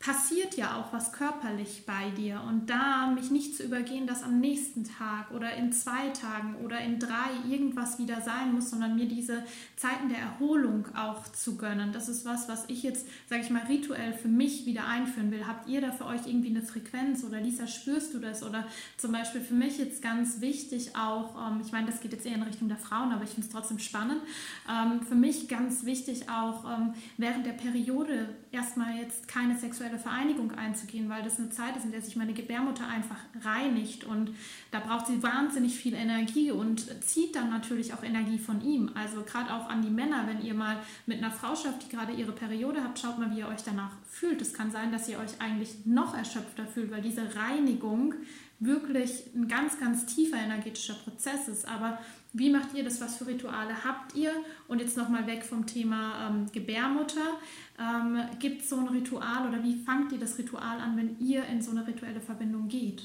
passiert ja auch was körperlich bei dir. Und da mich nicht zu übergehen, dass am nächsten Tag oder in zwei Tagen oder in drei irgendwas wieder sein muss, sondern mir diese Zeiten der Erholung auch zu gönnen. Das ist was, was ich jetzt, sage ich mal, rituell für mich wieder einführen will. Habt ihr da für euch irgendwie eine Frequenz oder Lisa, spürst du das? Oder zum Beispiel für mich jetzt ganz wichtig auch, ähm, ich meine, das geht jetzt eher in Richtung der Frauen, aber ich finde es trotzdem spannend. Ähm, für mich ganz wichtig auch ähm, während der Periode erstmal jetzt keine sexuelle Vereinigung einzugehen, weil das eine Zeit ist, in der sich meine Gebärmutter einfach reinigt und da braucht sie wahnsinnig viel Energie und zieht dann natürlich auch Energie von ihm. Also gerade auch an die Männer, wenn ihr mal mit einer Frau schafft, die gerade ihre Periode habt, schaut mal, wie ihr euch danach fühlt. Es kann sein, dass ihr euch eigentlich noch erschöpfter fühlt, weil diese Reinigung wirklich ein ganz, ganz tiefer energetischer Prozess ist. Aber wie macht ihr das? Was für Rituale habt ihr? Und jetzt nochmal weg vom Thema ähm, Gebärmutter. Ähm, Gibt es so ein Ritual oder wie fangt ihr das Ritual an, wenn ihr in so eine rituelle Verbindung geht?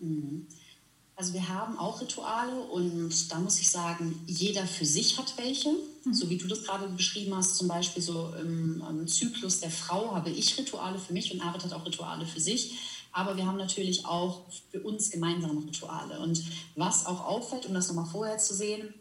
Mhm. Also wir haben auch Rituale und da muss ich sagen, jeder für sich hat welche. Mhm. So wie du das gerade beschrieben hast, zum Beispiel so im, im Zyklus der Frau habe ich Rituale für mich und Arit hat auch Rituale für sich. Aber wir haben natürlich auch für uns gemeinsame Rituale. Und was auch auffällt, um das nochmal vorher zu sehen,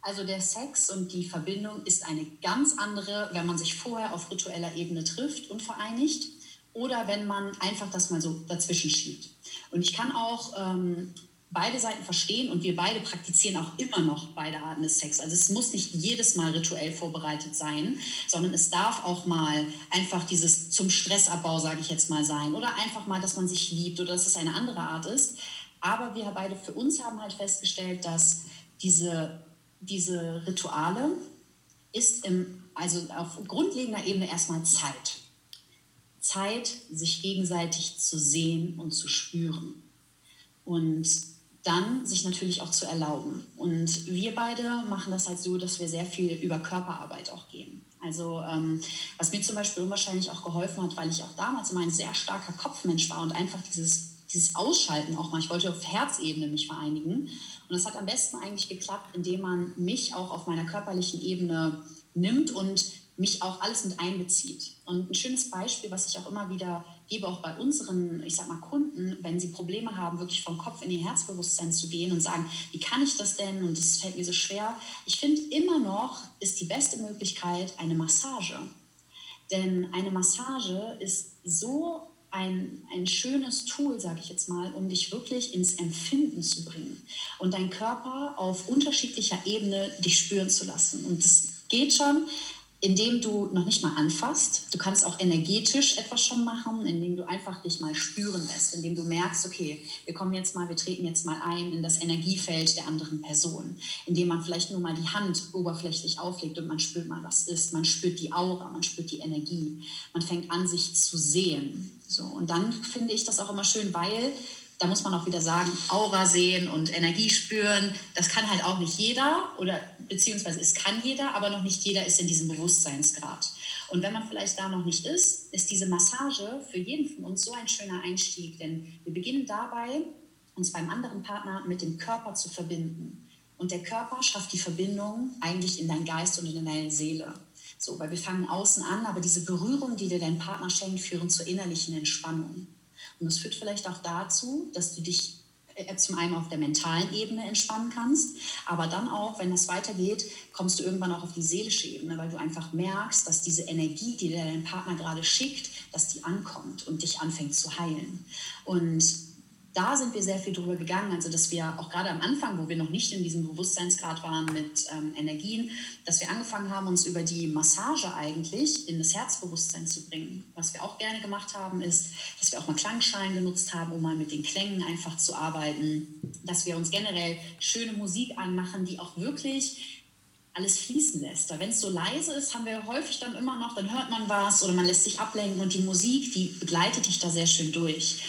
also der Sex und die Verbindung ist eine ganz andere, wenn man sich vorher auf ritueller Ebene trifft und vereinigt oder wenn man einfach das mal so dazwischen schiebt. Und ich kann auch ähm, beide Seiten verstehen und wir beide praktizieren auch immer noch beide Arten des Sex. Also es muss nicht jedes Mal rituell vorbereitet sein, sondern es darf auch mal einfach dieses zum Stressabbau, sage ich jetzt mal, sein oder einfach mal, dass man sich liebt oder dass es eine andere Art ist. Aber wir beide für uns haben halt festgestellt, dass diese, diese Rituale ist im, also auf grundlegender Ebene erstmal Zeit. Zeit, sich gegenseitig zu sehen und zu spüren. Und dann sich natürlich auch zu erlauben. Und wir beide machen das halt so, dass wir sehr viel über Körperarbeit auch gehen. Also ähm, was mir zum Beispiel unwahrscheinlich auch geholfen hat, weil ich auch damals immer ein sehr starker Kopfmensch war und einfach dieses, dieses Ausschalten auch mal, ich wollte auf Herzebene mich vereinigen. Und das hat am besten eigentlich geklappt, indem man mich auch auf meiner körperlichen Ebene nimmt und mich auch alles mit einbezieht. Und ein schönes Beispiel, was ich auch immer wieder gebe, auch bei unseren, ich sag mal, Kunden, wenn sie Probleme haben, wirklich vom Kopf in ihr Herzbewusstsein zu gehen und sagen, wie kann ich das denn? Und es fällt mir so schwer. Ich finde immer noch ist die beste Möglichkeit eine Massage. Denn eine Massage ist so ein, ein schönes Tool, sage ich jetzt mal, um dich wirklich ins Empfinden zu bringen und deinen Körper auf unterschiedlicher Ebene dich spüren zu lassen. Und das geht schon indem du noch nicht mal anfasst. Du kannst auch energetisch etwas schon machen, indem du einfach dich mal spüren lässt, indem du merkst, okay, wir kommen jetzt mal, wir treten jetzt mal ein in das Energiefeld der anderen Person, indem man vielleicht nur mal die Hand oberflächlich auflegt und man spürt mal, was ist. Man spürt die Aura, man spürt die Energie. Man fängt an, sich zu sehen. So, und dann finde ich das auch immer schön, weil da muss man auch wieder sagen, Aura sehen und Energie spüren, das kann halt auch nicht jeder oder beziehungsweise es kann jeder, aber noch nicht jeder ist in diesem Bewusstseinsgrad. Und wenn man vielleicht da noch nicht ist, ist diese Massage für jeden von uns so ein schöner Einstieg, denn wir beginnen dabei, uns beim anderen Partner mit dem Körper zu verbinden. Und der Körper schafft die Verbindung eigentlich in deinen Geist und in deine Seele. So, weil wir fangen außen an, aber diese Berührung, die dir dein Partner schenkt, führen zur innerlichen Entspannung. Und das führt vielleicht auch dazu, dass du dich äh, zum einen auf der mentalen Ebene entspannen kannst, aber dann auch, wenn das weitergeht, kommst du irgendwann auch auf die seelische Ebene, weil du einfach merkst, dass diese Energie, die dir dein Partner gerade schickt, dass die ankommt und dich anfängt zu heilen. Und da sind wir sehr viel drüber gegangen, also dass wir auch gerade am Anfang, wo wir noch nicht in diesem Bewusstseinsgrad waren mit ähm, Energien, dass wir angefangen haben, uns über die Massage eigentlich in das Herzbewusstsein zu bringen. Was wir auch gerne gemacht haben, ist, dass wir auch mal Klangschalen genutzt haben, um mal mit den Klängen einfach zu arbeiten, dass wir uns generell schöne Musik anmachen, die auch wirklich alles fließen lässt. Wenn es so leise ist, haben wir häufig dann immer noch, dann hört man was oder man lässt sich ablenken und die Musik, die begleitet dich da sehr schön durch.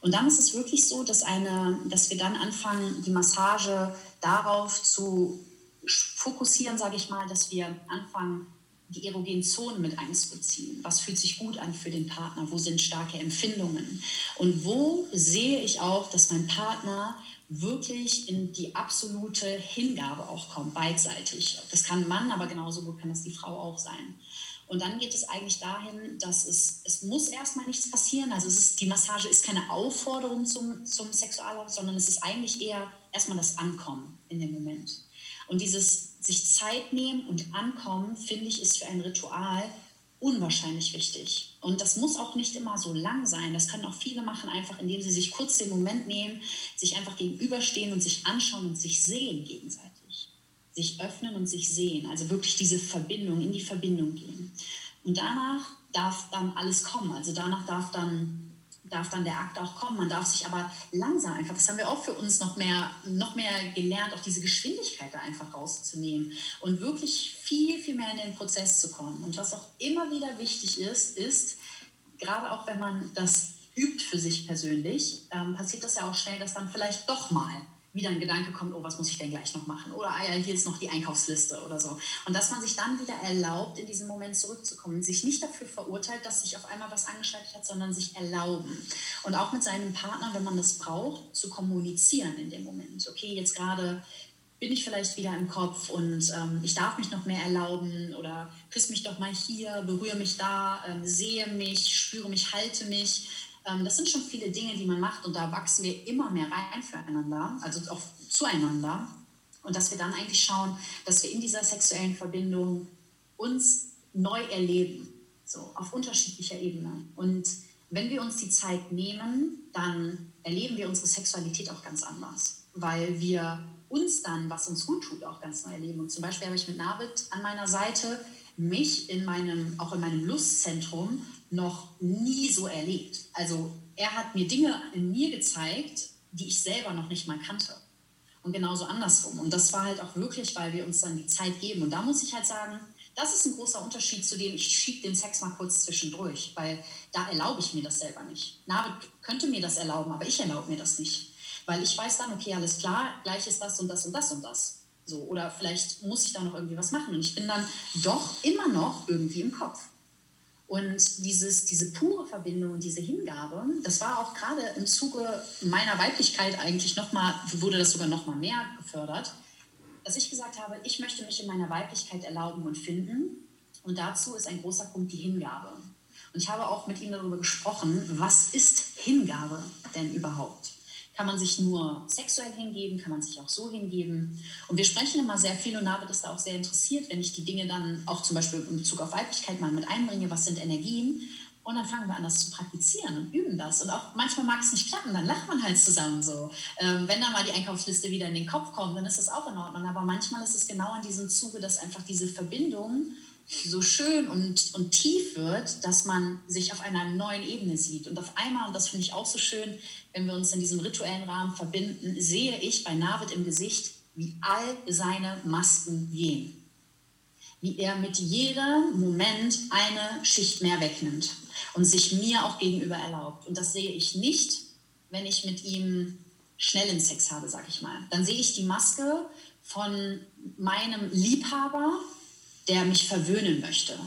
Und dann ist es wirklich so, dass, eine, dass wir dann anfangen, die Massage darauf zu fokussieren, sage ich mal, dass wir anfangen, die erogenen Zonen mit einzubeziehen. Was fühlt sich gut an für den Partner? Wo sind starke Empfindungen? Und wo sehe ich auch, dass mein Partner wirklich in die absolute Hingabe auch kommt, beidseitig. Das kann Mann, aber genauso gut kann das die Frau auch sein. Und dann geht es eigentlich dahin, dass es, es muss erstmal nichts passieren. Also ist, die Massage ist keine Aufforderung zum, zum Sexualakt, sondern es ist eigentlich eher erstmal das Ankommen in dem Moment. Und dieses sich Zeit nehmen und ankommen, finde ich, ist für ein Ritual unwahrscheinlich wichtig. Und das muss auch nicht immer so lang sein. Das können auch viele machen, einfach indem sie sich kurz den Moment nehmen, sich einfach gegenüberstehen und sich anschauen und sich sehen gegenseitig sich öffnen und sich sehen, also wirklich diese Verbindung, in die Verbindung gehen. Und danach darf dann alles kommen. Also danach darf dann darf dann der Akt auch kommen. Man darf sich aber langsam einfach, das haben wir auch für uns noch mehr, noch mehr gelernt, auch diese Geschwindigkeit da einfach rauszunehmen und wirklich viel, viel mehr in den Prozess zu kommen. Und was auch immer wieder wichtig ist, ist, gerade auch wenn man das übt für sich persönlich, ähm, passiert das ja auch schnell, dass dann vielleicht doch mal wieder ein Gedanke kommt, oh, was muss ich denn gleich noch machen? Oder ah ja, hier ist noch die Einkaufsliste oder so. Und dass man sich dann wieder erlaubt, in diesen Moment zurückzukommen, sich nicht dafür verurteilt, dass sich auf einmal was angeschaltet hat, sondern sich erlauben. Und auch mit seinem Partner, wenn man das braucht, zu kommunizieren in dem Moment. Okay, jetzt gerade bin ich vielleicht wieder im Kopf und ähm, ich darf mich noch mehr erlauben oder küsse mich doch mal hier, berühre mich da, ähm, sehe mich, spüre mich, halte mich das sind schon viele Dinge, die man macht und da wachsen wir immer mehr rein füreinander, also auch zueinander. Und dass wir dann eigentlich schauen, dass wir in dieser sexuellen Verbindung uns neu erleben, so auf unterschiedlicher Ebene. Und wenn wir uns die Zeit nehmen, dann erleben wir unsere Sexualität auch ganz anders, weil wir uns dann, was uns gut tut, auch ganz neu erleben. Und zum Beispiel habe ich mit Navid an meiner Seite mich in meinem, auch in meinem Lustzentrum noch nie so erlebt. Also er hat mir Dinge in mir gezeigt, die ich selber noch nicht mal kannte. Und genauso andersrum. Und das war halt auch wirklich, weil wir uns dann die Zeit geben. Und da muss ich halt sagen, das ist ein großer Unterschied zu dem, ich schiebe den Sex mal kurz zwischendurch, weil da erlaube ich mir das selber nicht. Navid könnte mir das erlauben, aber ich erlaube mir das nicht. Weil ich weiß dann, okay, alles klar, gleich ist das und das und das und das. So, oder vielleicht muss ich da noch irgendwie was machen. Und ich bin dann doch immer noch irgendwie im Kopf. Und dieses, diese pure Verbindung diese Hingabe, das war auch gerade im Zuge meiner Weiblichkeit eigentlich nochmal, wurde das sogar nochmal mehr gefördert, dass ich gesagt habe, ich möchte mich in meiner Weiblichkeit erlauben und finden. Und dazu ist ein großer Punkt die Hingabe. Und ich habe auch mit ihm darüber gesprochen, was ist Hingabe denn überhaupt? Kann man sich nur sexuell hingeben? Kann man sich auch so hingeben? Und wir sprechen immer sehr viel und Navid ist da auch sehr interessiert, wenn ich die Dinge dann auch zum Beispiel in Bezug auf Weiblichkeit mal mit einbringe, was sind Energien? Und dann fangen wir an, das zu praktizieren und üben das. Und auch manchmal mag es nicht klappen, dann lacht man halt zusammen so. Ähm, wenn dann mal die Einkaufsliste wieder in den Kopf kommt, dann ist das auch in Ordnung. Aber manchmal ist es genau in diesem Zuge, dass einfach diese Verbindung so schön und, und tief wird, dass man sich auf einer neuen Ebene sieht. Und auf einmal, und das finde ich auch so schön, wenn wir uns in diesem rituellen Rahmen verbinden, sehe ich bei Navid im Gesicht, wie all seine Masken gehen. Wie er mit jedem Moment eine Schicht mehr wegnimmt und sich mir auch gegenüber erlaubt. Und das sehe ich nicht, wenn ich mit ihm schnellen Sex habe, sag ich mal. Dann sehe ich die Maske von meinem Liebhaber, der mich verwöhnen möchte,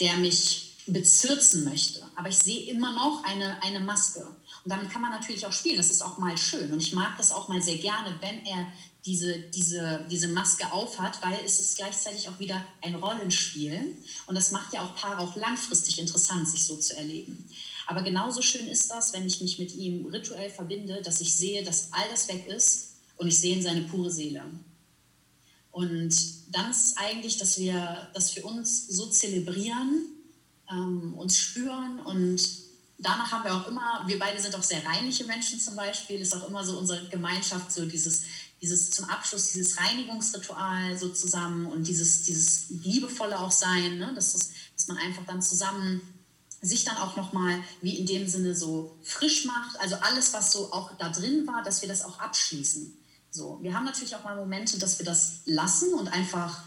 der mich bezirzen möchte. Aber ich sehe immer noch eine, eine Maske. Und damit kann man natürlich auch spielen. Das ist auch mal schön. Und ich mag das auch mal sehr gerne, wenn er diese, diese, diese Maske aufhat, weil es ist gleichzeitig auch wieder ein Rollenspiel. Und das macht ja auch Paare auch langfristig interessant, sich so zu erleben. Aber genauso schön ist das, wenn ich mich mit ihm rituell verbinde, dass ich sehe, dass all das weg ist und ich sehe in seine pure Seele. Und dann ist eigentlich, dass wir das für uns so zelebrieren, ähm, uns spüren und danach haben wir auch immer, wir beide sind auch sehr reinliche Menschen zum Beispiel, ist auch immer so unsere Gemeinschaft, so dieses, dieses zum Abschluss, dieses Reinigungsritual so zusammen und dieses, dieses liebevolle auch sein, ne? dass, das, dass man einfach dann zusammen sich dann auch nochmal wie in dem Sinne so frisch macht, also alles, was so auch da drin war, dass wir das auch abschließen. So, wir haben natürlich auch mal Momente, dass wir das lassen und einfach,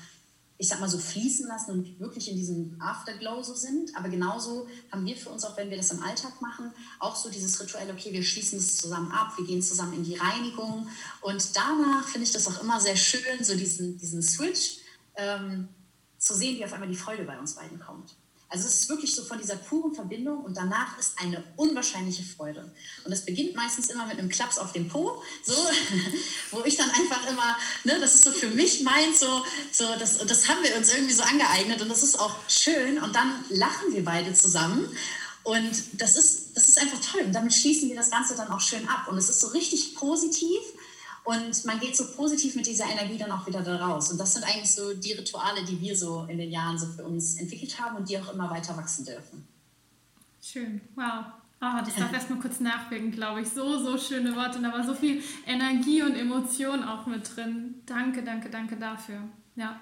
ich sag mal so fließen lassen und wirklich in diesem Afterglow so sind. Aber genauso haben wir für uns auch, wenn wir das im Alltag machen, auch so dieses Rituell, okay, wir schließen das zusammen ab, wir gehen zusammen in die Reinigung. Und danach finde ich das auch immer sehr schön, so diesen, diesen Switch ähm, zu sehen, wie auf einmal die Freude bei uns beiden kommt. Also es ist wirklich so von dieser puren Verbindung und danach ist eine unwahrscheinliche Freude. Und es beginnt meistens immer mit einem Klaps auf den Po, so, wo ich dann einfach immer, ne, das ist so für mich meins, so, so das, das haben wir uns irgendwie so angeeignet und das ist auch schön. Und dann lachen wir beide zusammen und das ist, das ist einfach toll. Und damit schließen wir das Ganze dann auch schön ab. Und es ist so richtig positiv und man geht so positiv mit dieser Energie dann auch wieder da raus. Und das sind eigentlich so die Rituale, die wir so in den Jahren so für uns entwickelt haben und die auch immer weiter wachsen dürfen. Schön, wow. Oh, das darf erstmal kurz nachwirken, glaube ich. So, so schöne Worte und da war so viel Energie und Emotion auch mit drin. Danke, danke, danke dafür. Ja.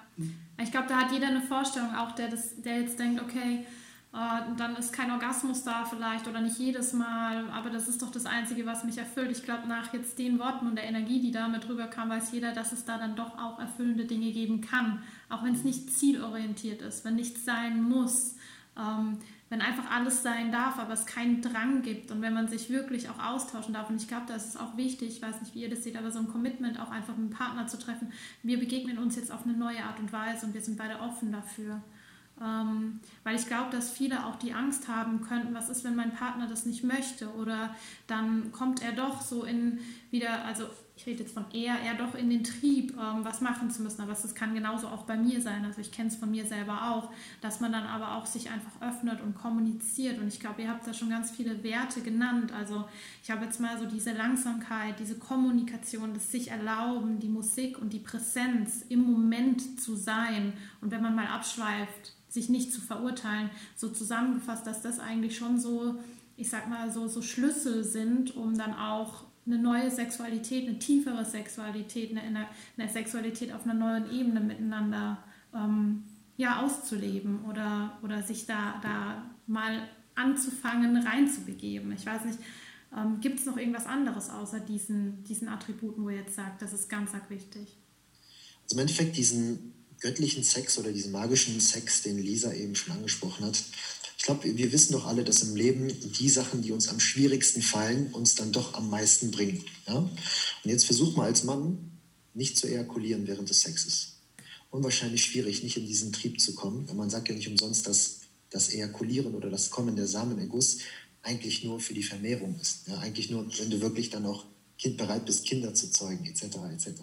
Ich glaube, da hat jeder eine Vorstellung, auch der, das, der jetzt denkt, okay, äh, dann ist kein Orgasmus da vielleicht oder nicht jedes Mal, aber das ist doch das Einzige, was mich erfüllt. Ich glaube, nach jetzt den Worten und der Energie, die damit rüberkam, weiß jeder, dass es da dann doch auch erfüllende Dinge geben kann, auch wenn es nicht zielorientiert ist, wenn nichts sein muss. Ähm, wenn einfach alles sein darf, aber es keinen Drang gibt und wenn man sich wirklich auch austauschen darf. Und ich glaube, da ist auch wichtig, ich weiß nicht, wie ihr das seht, aber so ein Commitment auch einfach mit einem Partner zu treffen. Wir begegnen uns jetzt auf eine neue Art und Weise und wir sind beide offen dafür. Ähm, weil ich glaube, dass viele auch die Angst haben könnten, was ist, wenn mein Partner das nicht möchte? Oder dann kommt er doch so in wieder, also ich rede jetzt von eher, eher doch in den Trieb, ähm, was machen zu müssen. Aber das kann genauso auch bei mir sein. Also ich kenne es von mir selber auch, dass man dann aber auch sich einfach öffnet und kommuniziert. Und ich glaube, ihr habt da schon ganz viele Werte genannt. Also ich habe jetzt mal so diese Langsamkeit, diese Kommunikation, das sich erlauben, die Musik und die Präsenz im Moment zu sein. Und wenn man mal abschweift, sich nicht zu verurteilen, so zusammengefasst, dass das eigentlich schon so, ich sag mal, so, so Schlüssel sind, um dann auch eine neue Sexualität, eine tiefere Sexualität, eine, eine Sexualität auf einer neuen Ebene miteinander ähm, ja, auszuleben oder, oder sich da, da mal anzufangen, reinzubegeben. Ich weiß nicht, ähm, gibt es noch irgendwas anderes außer diesen, diesen Attributen, wo ihr jetzt sagt, das ist ganz, ganz wichtig? Also im Endeffekt diesen göttlichen Sex oder diesen magischen Sex, den Lisa eben schon angesprochen hat. Ich glaube, wir wissen doch alle, dass im Leben die Sachen, die uns am schwierigsten fallen, uns dann doch am meisten bringen. Ja? Und jetzt versuch mal als Mann nicht zu ejakulieren während des Sexes. Unwahrscheinlich schwierig, nicht in diesen Trieb zu kommen. Und man sagt ja nicht umsonst, dass das Ejakulieren oder das Kommen der Samenerguss eigentlich nur für die Vermehrung ist. Ja? Eigentlich nur, wenn du wirklich dann auch Kind bereit bist, Kinder zu zeugen, etc. etc.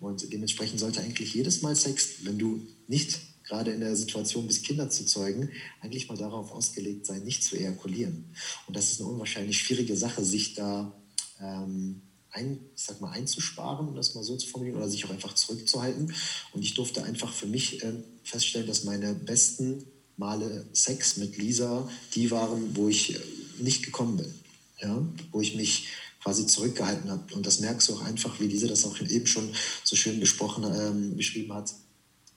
Und dementsprechend sollte eigentlich jedes Mal Sex, wenn du nicht gerade in der Situation bist, Kinder zu zeugen, eigentlich mal darauf ausgelegt sein, nicht zu ejakulieren. Und das ist eine unwahrscheinlich schwierige Sache, sich da ähm, ein, ich sag mal, einzusparen, um das mal so zu formulieren, oder sich auch einfach zurückzuhalten. Und ich durfte einfach für mich äh, feststellen, dass meine besten Male Sex mit Lisa die waren, wo ich äh, nicht gekommen bin. Ja? Wo ich mich quasi zurückgehalten habe. Und das merkst du auch einfach, wie diese das auch eben schon so schön besprochen, ähm, beschrieben hat,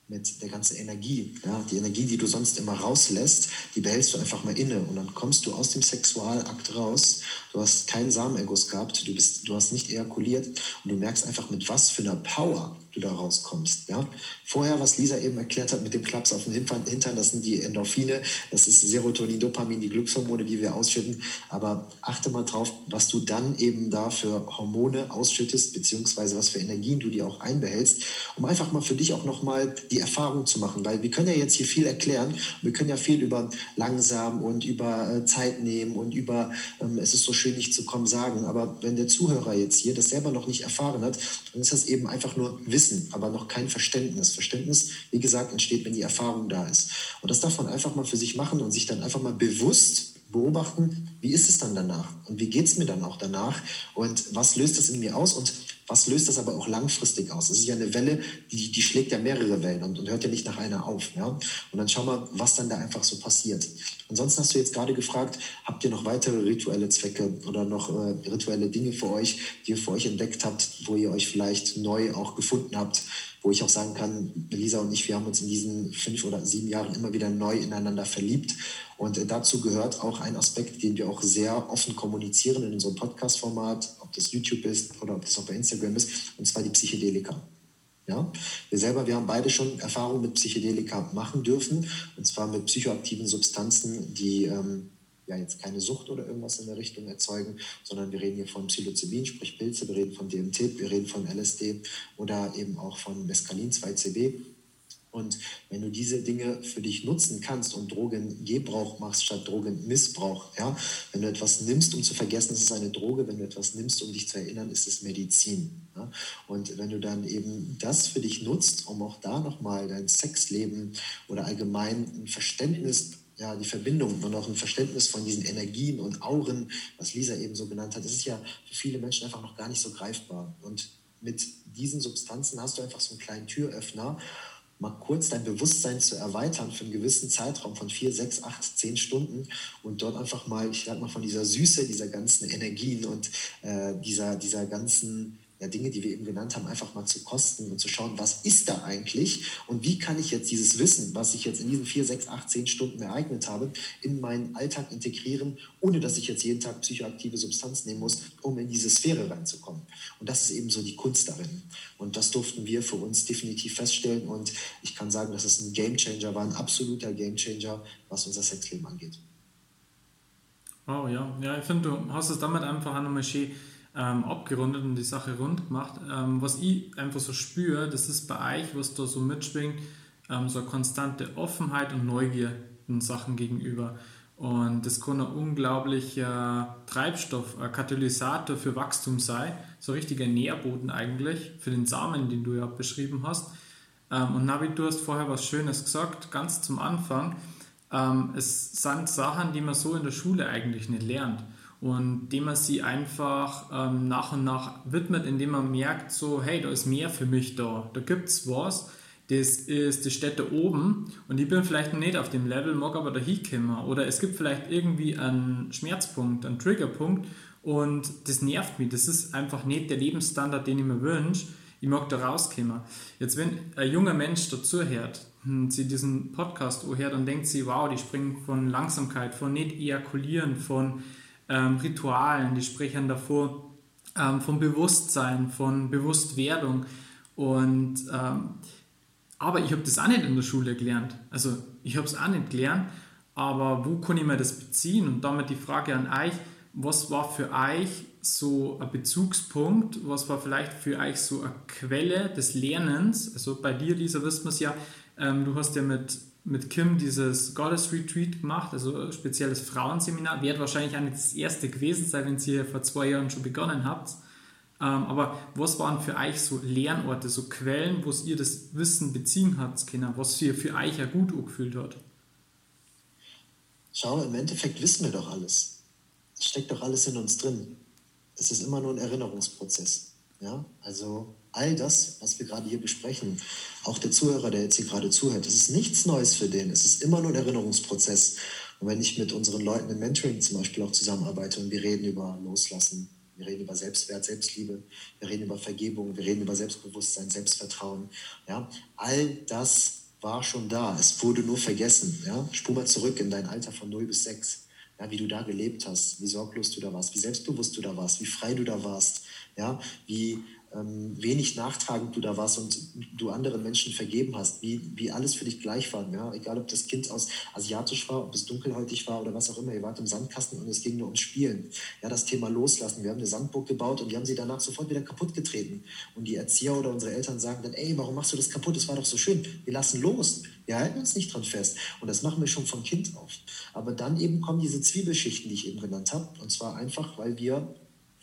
mit der ganzen Energie. Ja? Die Energie, die du sonst immer rauslässt, die behältst du einfach mal inne. Und dann kommst du aus dem Sexualakt raus. Du hast keinen Samenerguss gehabt, du, bist, du hast nicht ejakuliert und du merkst einfach, mit was für einer Power du da rauskommst. Ja? Vorher, was Lisa eben erklärt hat mit dem Klaps auf den Hintern, das sind die Endorphine, das ist Serotonin, Dopamin, die Glückshormone, die wir ausschütten. Aber achte mal drauf, was du dann eben da für Hormone ausschüttest, beziehungsweise was für Energien du dir auch einbehältst, um einfach mal für dich auch nochmal die Erfahrung zu machen. Weil wir können ja jetzt hier viel erklären, wir können ja viel über langsam und über äh, Zeit nehmen und über ähm, es ist so schön nicht zu kommen sagen. Aber wenn der Zuhörer jetzt hier das selber noch nicht erfahren hat, dann ist das eben einfach nur Wissen Wissen, aber noch kein Verständnis. Verständnis, wie gesagt, entsteht, wenn die Erfahrung da ist. Und das darf man einfach mal für sich machen und sich dann einfach mal bewusst beobachten, wie ist es dann danach und wie geht es mir dann auch danach und was löst das in mir aus und was löst das aber auch langfristig aus? Es ist ja eine Welle, die, die schlägt ja mehrere Wellen und, und hört ja nicht nach einer auf. Ja? Und dann schau mal, was dann da einfach so passiert. Ansonsten hast du jetzt gerade gefragt, habt ihr noch weitere rituelle Zwecke oder noch äh, rituelle Dinge für euch, die ihr für euch entdeckt habt, wo ihr euch vielleicht neu auch gefunden habt, wo ich auch sagen kann, Lisa und ich, wir haben uns in diesen fünf oder sieben Jahren immer wieder neu ineinander verliebt. Und äh, dazu gehört auch ein Aspekt, den wir auch sehr offen kommunizieren in unserem Podcast-Format, das YouTube ist oder ob das auch bei Instagram ist, und zwar die Psychedelika. Ja? Wir selber, wir haben beide schon Erfahrungen mit Psychedelika machen dürfen, und zwar mit psychoaktiven Substanzen, die ähm, ja jetzt keine Sucht oder irgendwas in der Richtung erzeugen, sondern wir reden hier von Psilocybin, sprich Pilze, wir reden von DMT, wir reden von LSD oder eben auch von Mescalin 2CB. Und wenn du diese Dinge für dich nutzen kannst und Drogengebrauch machst statt Drogenmissbrauch, ja, wenn du etwas nimmst, um zu vergessen, ist es eine Droge, wenn du etwas nimmst, um dich zu erinnern, ist es Medizin. Ja. Und wenn du dann eben das für dich nutzt, um auch da nochmal dein Sexleben oder allgemein ein Verständnis ja, die Verbindung und auch ein Verständnis von diesen Energien und Auren, was Lisa eben so genannt hat, das ist ja für viele Menschen einfach noch gar nicht so greifbar. Und mit diesen Substanzen hast du einfach so einen kleinen Türöffner, mal kurz dein Bewusstsein zu erweitern für einen gewissen Zeitraum von vier, sechs, acht, zehn Stunden und dort einfach mal, ich sag mal, von dieser Süße, dieser ganzen Energien und äh, dieser, dieser ganzen ja, Dinge, die wir eben genannt haben, einfach mal zu kosten und zu schauen, was ist da eigentlich und wie kann ich jetzt dieses Wissen, was ich jetzt in diesen vier, sechs, acht, zehn Stunden ereignet habe, in meinen Alltag integrieren, ohne dass ich jetzt jeden Tag psychoaktive Substanz nehmen muss, um in diese Sphäre reinzukommen. Und das ist eben so die Kunst darin. Und das durften wir für uns definitiv feststellen und ich kann sagen, dass es ein Gamechanger war, ein absoluter Gamechanger, was unser Sexleben angeht. Wow, ja. Ja, ich finde, du hast es damit einfach auch nochmal schön ähm, abgerundet und die Sache rund gemacht. Ähm, was ich einfach so spüre, das ist bei euch, was da so mitschwingt, ähm, so eine konstante Offenheit und Neugier den Sachen gegenüber. Und das kann ein unglaublicher Treibstoff, ein Katalysator für Wachstum sein, so ein richtiger Nährboden eigentlich für den Samen, den du ja beschrieben hast. Ähm, und Navi, du hast vorher was Schönes gesagt, ganz zum Anfang. Ähm, es sind Sachen, die man so in der Schule eigentlich nicht lernt und dem man sie einfach ähm, nach und nach widmet, indem man merkt, so, hey, da ist mehr für mich da, da gibt es was, das ist die Städte oben und ich bin vielleicht noch nicht auf dem Level, mag aber da hinkommen. Oder es gibt vielleicht irgendwie einen Schmerzpunkt, einen Triggerpunkt und das nervt mich, das ist einfach nicht der Lebensstandard, den ich mir wünsche, ich mag da rauskommen. Jetzt, wenn ein junger Mensch dazuhört, und sie diesen Podcast hört, dann denkt sie, wow, die springen von Langsamkeit, von nicht ejakulieren, von ähm, Ritualen, die sprechen davor ähm, von Bewusstsein, von Bewusstwerdung. Und, ähm, aber ich habe das auch nicht in der Schule gelernt. Also ich habe es auch nicht gelernt, aber wo kann ich mir das beziehen? Und damit die Frage an euch, was war für euch so ein Bezugspunkt, was war vielleicht für euch so eine Quelle des Lernens? Also bei dir, Lisa, wissen wir es ja, ähm, du hast ja mit mit Kim dieses Goddess Retreat gemacht, also spezielles Frauenseminar. Wird wahrscheinlich auch nicht das erste gewesen sein, wenn ihr vor zwei Jahren schon begonnen habt. Ähm, aber was waren für euch so Lernorte, so Quellen, wo ihr das Wissen beziehen habt, Kinder, was ihr für euch ja gut gefühlt hat? Schau, im Endeffekt wissen wir doch alles. Es steckt doch alles in uns drin. Es ist immer nur ein Erinnerungsprozess. Ja, also all das, was wir gerade hier besprechen, auch der Zuhörer, der jetzt hier gerade zuhört, das ist nichts Neues für den. Es ist immer nur ein Erinnerungsprozess. Und wenn ich mit unseren Leuten im Mentoring zum Beispiel auch zusammenarbeite und wir reden über Loslassen, wir reden über Selbstwert, Selbstliebe, wir reden über Vergebung, wir reden über Selbstbewusstsein, Selbstvertrauen, ja, all das war schon da. Es wurde nur vergessen. Ja? Spur mal zurück in dein Alter von 0 bis 6. Ja, wie du da gelebt hast, wie sorglos du da warst, wie selbstbewusst du da warst, wie frei du da warst, ja, wie wenig nachtragend du da warst und du anderen Menschen vergeben hast, wie, wie alles für dich gleich war. Ja? Egal, ob das Kind aus asiatisch war, ob es dunkelhäutig war oder was auch immer. Ihr wart im Sandkasten und es ging nur ums Spielen. Ja, das Thema Loslassen. Wir haben eine Sandburg gebaut und wir haben sie danach sofort wieder kaputt getreten. Und die Erzieher oder unsere Eltern sagen dann, ey, warum machst du das kaputt? Das war doch so schön. Wir lassen los. Wir halten uns nicht dran fest. Und das machen wir schon von Kind auf. Aber dann eben kommen diese Zwiebelschichten, die ich eben genannt habe. Und zwar einfach, weil wir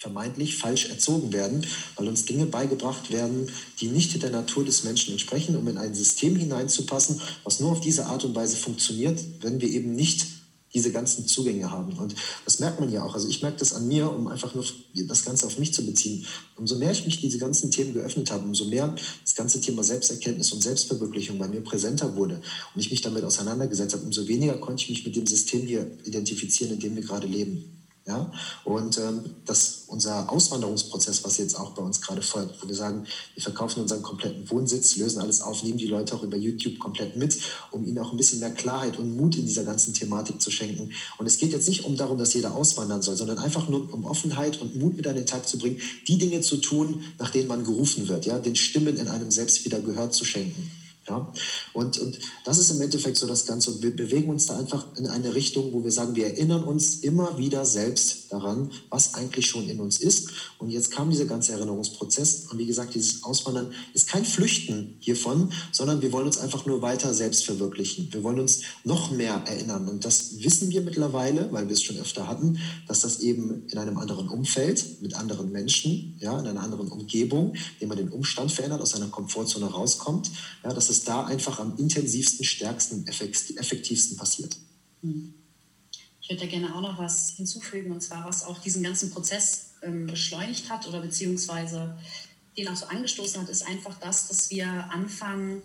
vermeintlich falsch erzogen werden, weil uns Dinge beigebracht werden, die nicht der Natur des Menschen entsprechen, um in ein System hineinzupassen, was nur auf diese Art und Weise funktioniert, wenn wir eben nicht diese ganzen Zugänge haben. Und das merkt man ja auch. Also ich merke das an mir, um einfach nur das Ganze auf mich zu beziehen. Umso mehr ich mich diese ganzen Themen geöffnet habe, umso mehr das ganze Thema Selbsterkenntnis und Selbstverwirklichung bei mir präsenter wurde und ich mich damit auseinandergesetzt habe, umso weniger konnte ich mich mit dem System hier identifizieren, in dem wir gerade leben. Ja? Und ähm, das, unser Auswanderungsprozess, was jetzt auch bei uns gerade folgt, wo wir sagen, wir verkaufen unseren kompletten Wohnsitz, lösen alles auf, nehmen die Leute auch über YouTube komplett mit, um ihnen auch ein bisschen mehr Klarheit und Mut in dieser ganzen Thematik zu schenken. Und es geht jetzt nicht um darum, dass jeder auswandern soll, sondern einfach nur um Offenheit und Mut mit an den Tag zu bringen, die Dinge zu tun, nach denen man gerufen wird, ja? den Stimmen in einem selbst wieder Gehör zu schenken. Ja? Und, und das ist im Endeffekt so das Ganze. Und wir bewegen uns da einfach in eine Richtung, wo wir sagen, wir erinnern uns immer wieder selbst daran, was eigentlich schon in uns ist. Und jetzt kam dieser ganze Erinnerungsprozess. Und wie gesagt, dieses Auswandern ist kein Flüchten hiervon, sondern wir wollen uns einfach nur weiter selbst verwirklichen. Wir wollen uns noch mehr erinnern. Und das wissen wir mittlerweile, weil wir es schon öfter hatten, dass das eben in einem anderen Umfeld, mit anderen Menschen, ja, in einer anderen Umgebung, indem man den Umstand verändert, aus seiner Komfortzone rauskommt, ja, dass es da einfach am intensivsten, stärksten, effektivsten passiert. Hm. Ich würde da gerne auch noch was hinzufügen, und zwar was auch diesen ganzen Prozess ähm, beschleunigt hat oder beziehungsweise den auch so angestoßen hat, ist einfach das, dass wir anfangen,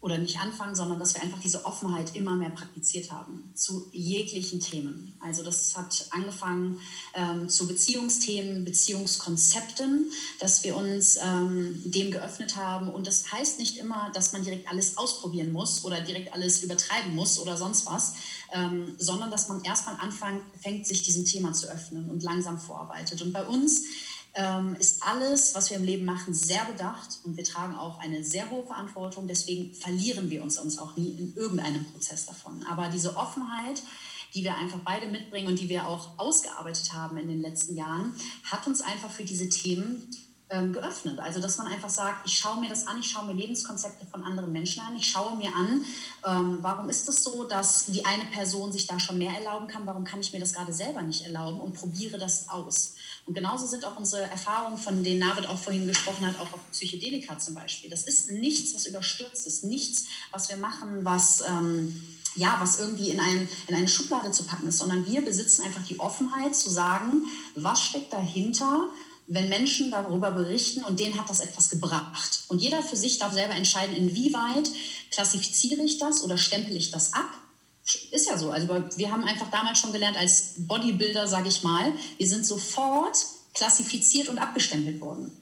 oder nicht anfangen, sondern dass wir einfach diese Offenheit immer mehr praktiziert haben zu jeglichen Themen. Also das hat angefangen ähm, zu Beziehungsthemen, Beziehungskonzepten, dass wir uns ähm, dem geöffnet haben. Und das heißt nicht immer, dass man direkt alles ausprobieren muss oder direkt alles übertreiben muss oder sonst was, ähm, sondern dass man erstmal anfängt, sich diesem Thema zu öffnen und langsam vorarbeitet. Und bei uns ähm, ist alles, was wir im Leben machen, sehr bedacht und wir tragen auch eine sehr hohe Verantwortung. Deswegen verlieren wir uns, uns auch nie in irgendeinem Prozess davon. Aber diese Offenheit, die wir einfach beide mitbringen und die wir auch ausgearbeitet haben in den letzten Jahren, hat uns einfach für diese Themen ähm, geöffnet. Also dass man einfach sagt, ich schaue mir das an, ich schaue mir Lebenskonzepte von anderen Menschen an, ich schaue mir an, ähm, warum ist es das so, dass die eine Person sich da schon mehr erlauben kann, warum kann ich mir das gerade selber nicht erlauben und probiere das aus. Und genauso sind auch unsere Erfahrungen, von denen Navid auch vorhin gesprochen hat, auch auf Psychedelika zum Beispiel. Das ist nichts, was überstürzt ist, nichts, was wir machen, was... Ähm, ja, was irgendwie in, ein, in eine Schublade zu packen ist, sondern wir besitzen einfach die Offenheit zu sagen, was steckt dahinter, wenn Menschen darüber berichten und denen hat das etwas gebracht. Und jeder für sich darf selber entscheiden, inwieweit klassifiziere ich das oder stempel ich das ab. Ist ja so. Also wir haben einfach damals schon gelernt als Bodybuilder, sage ich mal, wir sind sofort klassifiziert und abgestempelt worden.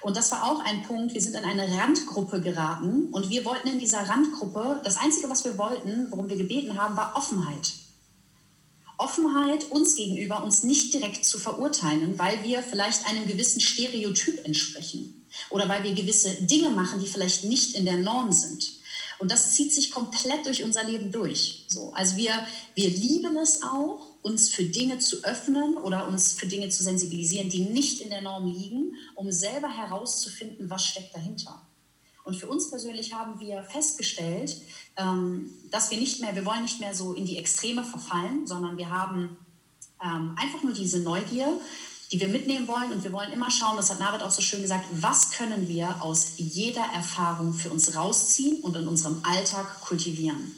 Und das war auch ein Punkt, wir sind in eine Randgruppe geraten und wir wollten in dieser Randgruppe, das Einzige, was wir wollten, worum wir gebeten haben, war Offenheit. Offenheit uns gegenüber, uns nicht direkt zu verurteilen, weil wir vielleicht einem gewissen Stereotyp entsprechen oder weil wir gewisse Dinge machen, die vielleicht nicht in der Norm sind. Und das zieht sich komplett durch unser Leben durch. So, also wir, wir lieben es auch, uns für Dinge zu öffnen oder uns für Dinge zu sensibilisieren, die nicht in der Norm liegen, um selber herauszufinden, was steckt dahinter. Und für uns persönlich haben wir festgestellt, ähm, dass wir nicht mehr, wir wollen nicht mehr so in die Extreme verfallen, sondern wir haben ähm, einfach nur diese Neugier, die wir mitnehmen wollen. Und wir wollen immer schauen, das hat Navid auch so schön gesagt, was können wir aus jeder Erfahrung für uns rausziehen und in unserem Alltag kultivieren.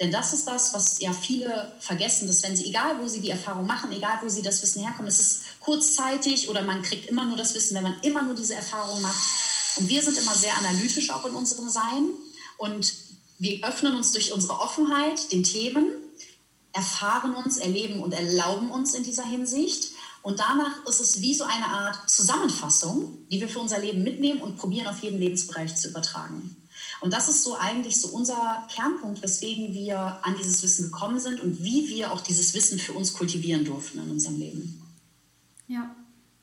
Denn das ist das, was ja viele vergessen, dass wenn sie, egal wo sie die Erfahrung machen, egal wo sie das Wissen herkommen, es ist kurzzeitig oder man kriegt immer nur das Wissen, wenn man immer nur diese Erfahrung macht. Und wir sind immer sehr analytisch auch in unserem Sein und wir öffnen uns durch unsere Offenheit den Themen, erfahren uns, erleben und erlauben uns in dieser Hinsicht. Und danach ist es wie so eine Art Zusammenfassung, die wir für unser Leben mitnehmen und probieren auf jeden Lebensbereich zu übertragen. Und das ist so eigentlich so unser Kernpunkt, weswegen wir an dieses Wissen gekommen sind und wie wir auch dieses Wissen für uns kultivieren durften in unserem Leben. Ja,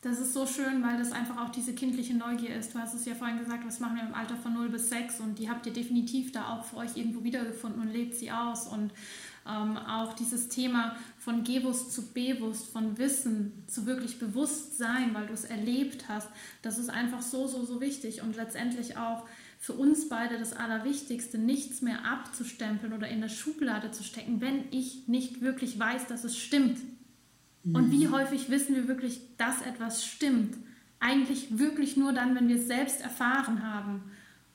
das ist so schön, weil das einfach auch diese kindliche Neugier ist. Du hast es ja vorhin gesagt, was machen wir im Alter von 0 bis 6 und die habt ihr definitiv da auch für euch irgendwo wiedergefunden und lebt sie aus. Und ähm, auch dieses Thema von Gewusst zu Bewusst, von Wissen zu wirklich Bewusstsein, weil du es erlebt hast, das ist einfach so, so, so wichtig und letztendlich auch für uns beide das Allerwichtigste, nichts mehr abzustempeln oder in eine Schublade zu stecken, wenn ich nicht wirklich weiß, dass es stimmt. Und wie mhm. häufig wissen wir wirklich, dass etwas stimmt? Eigentlich wirklich nur dann, wenn wir es selbst erfahren haben.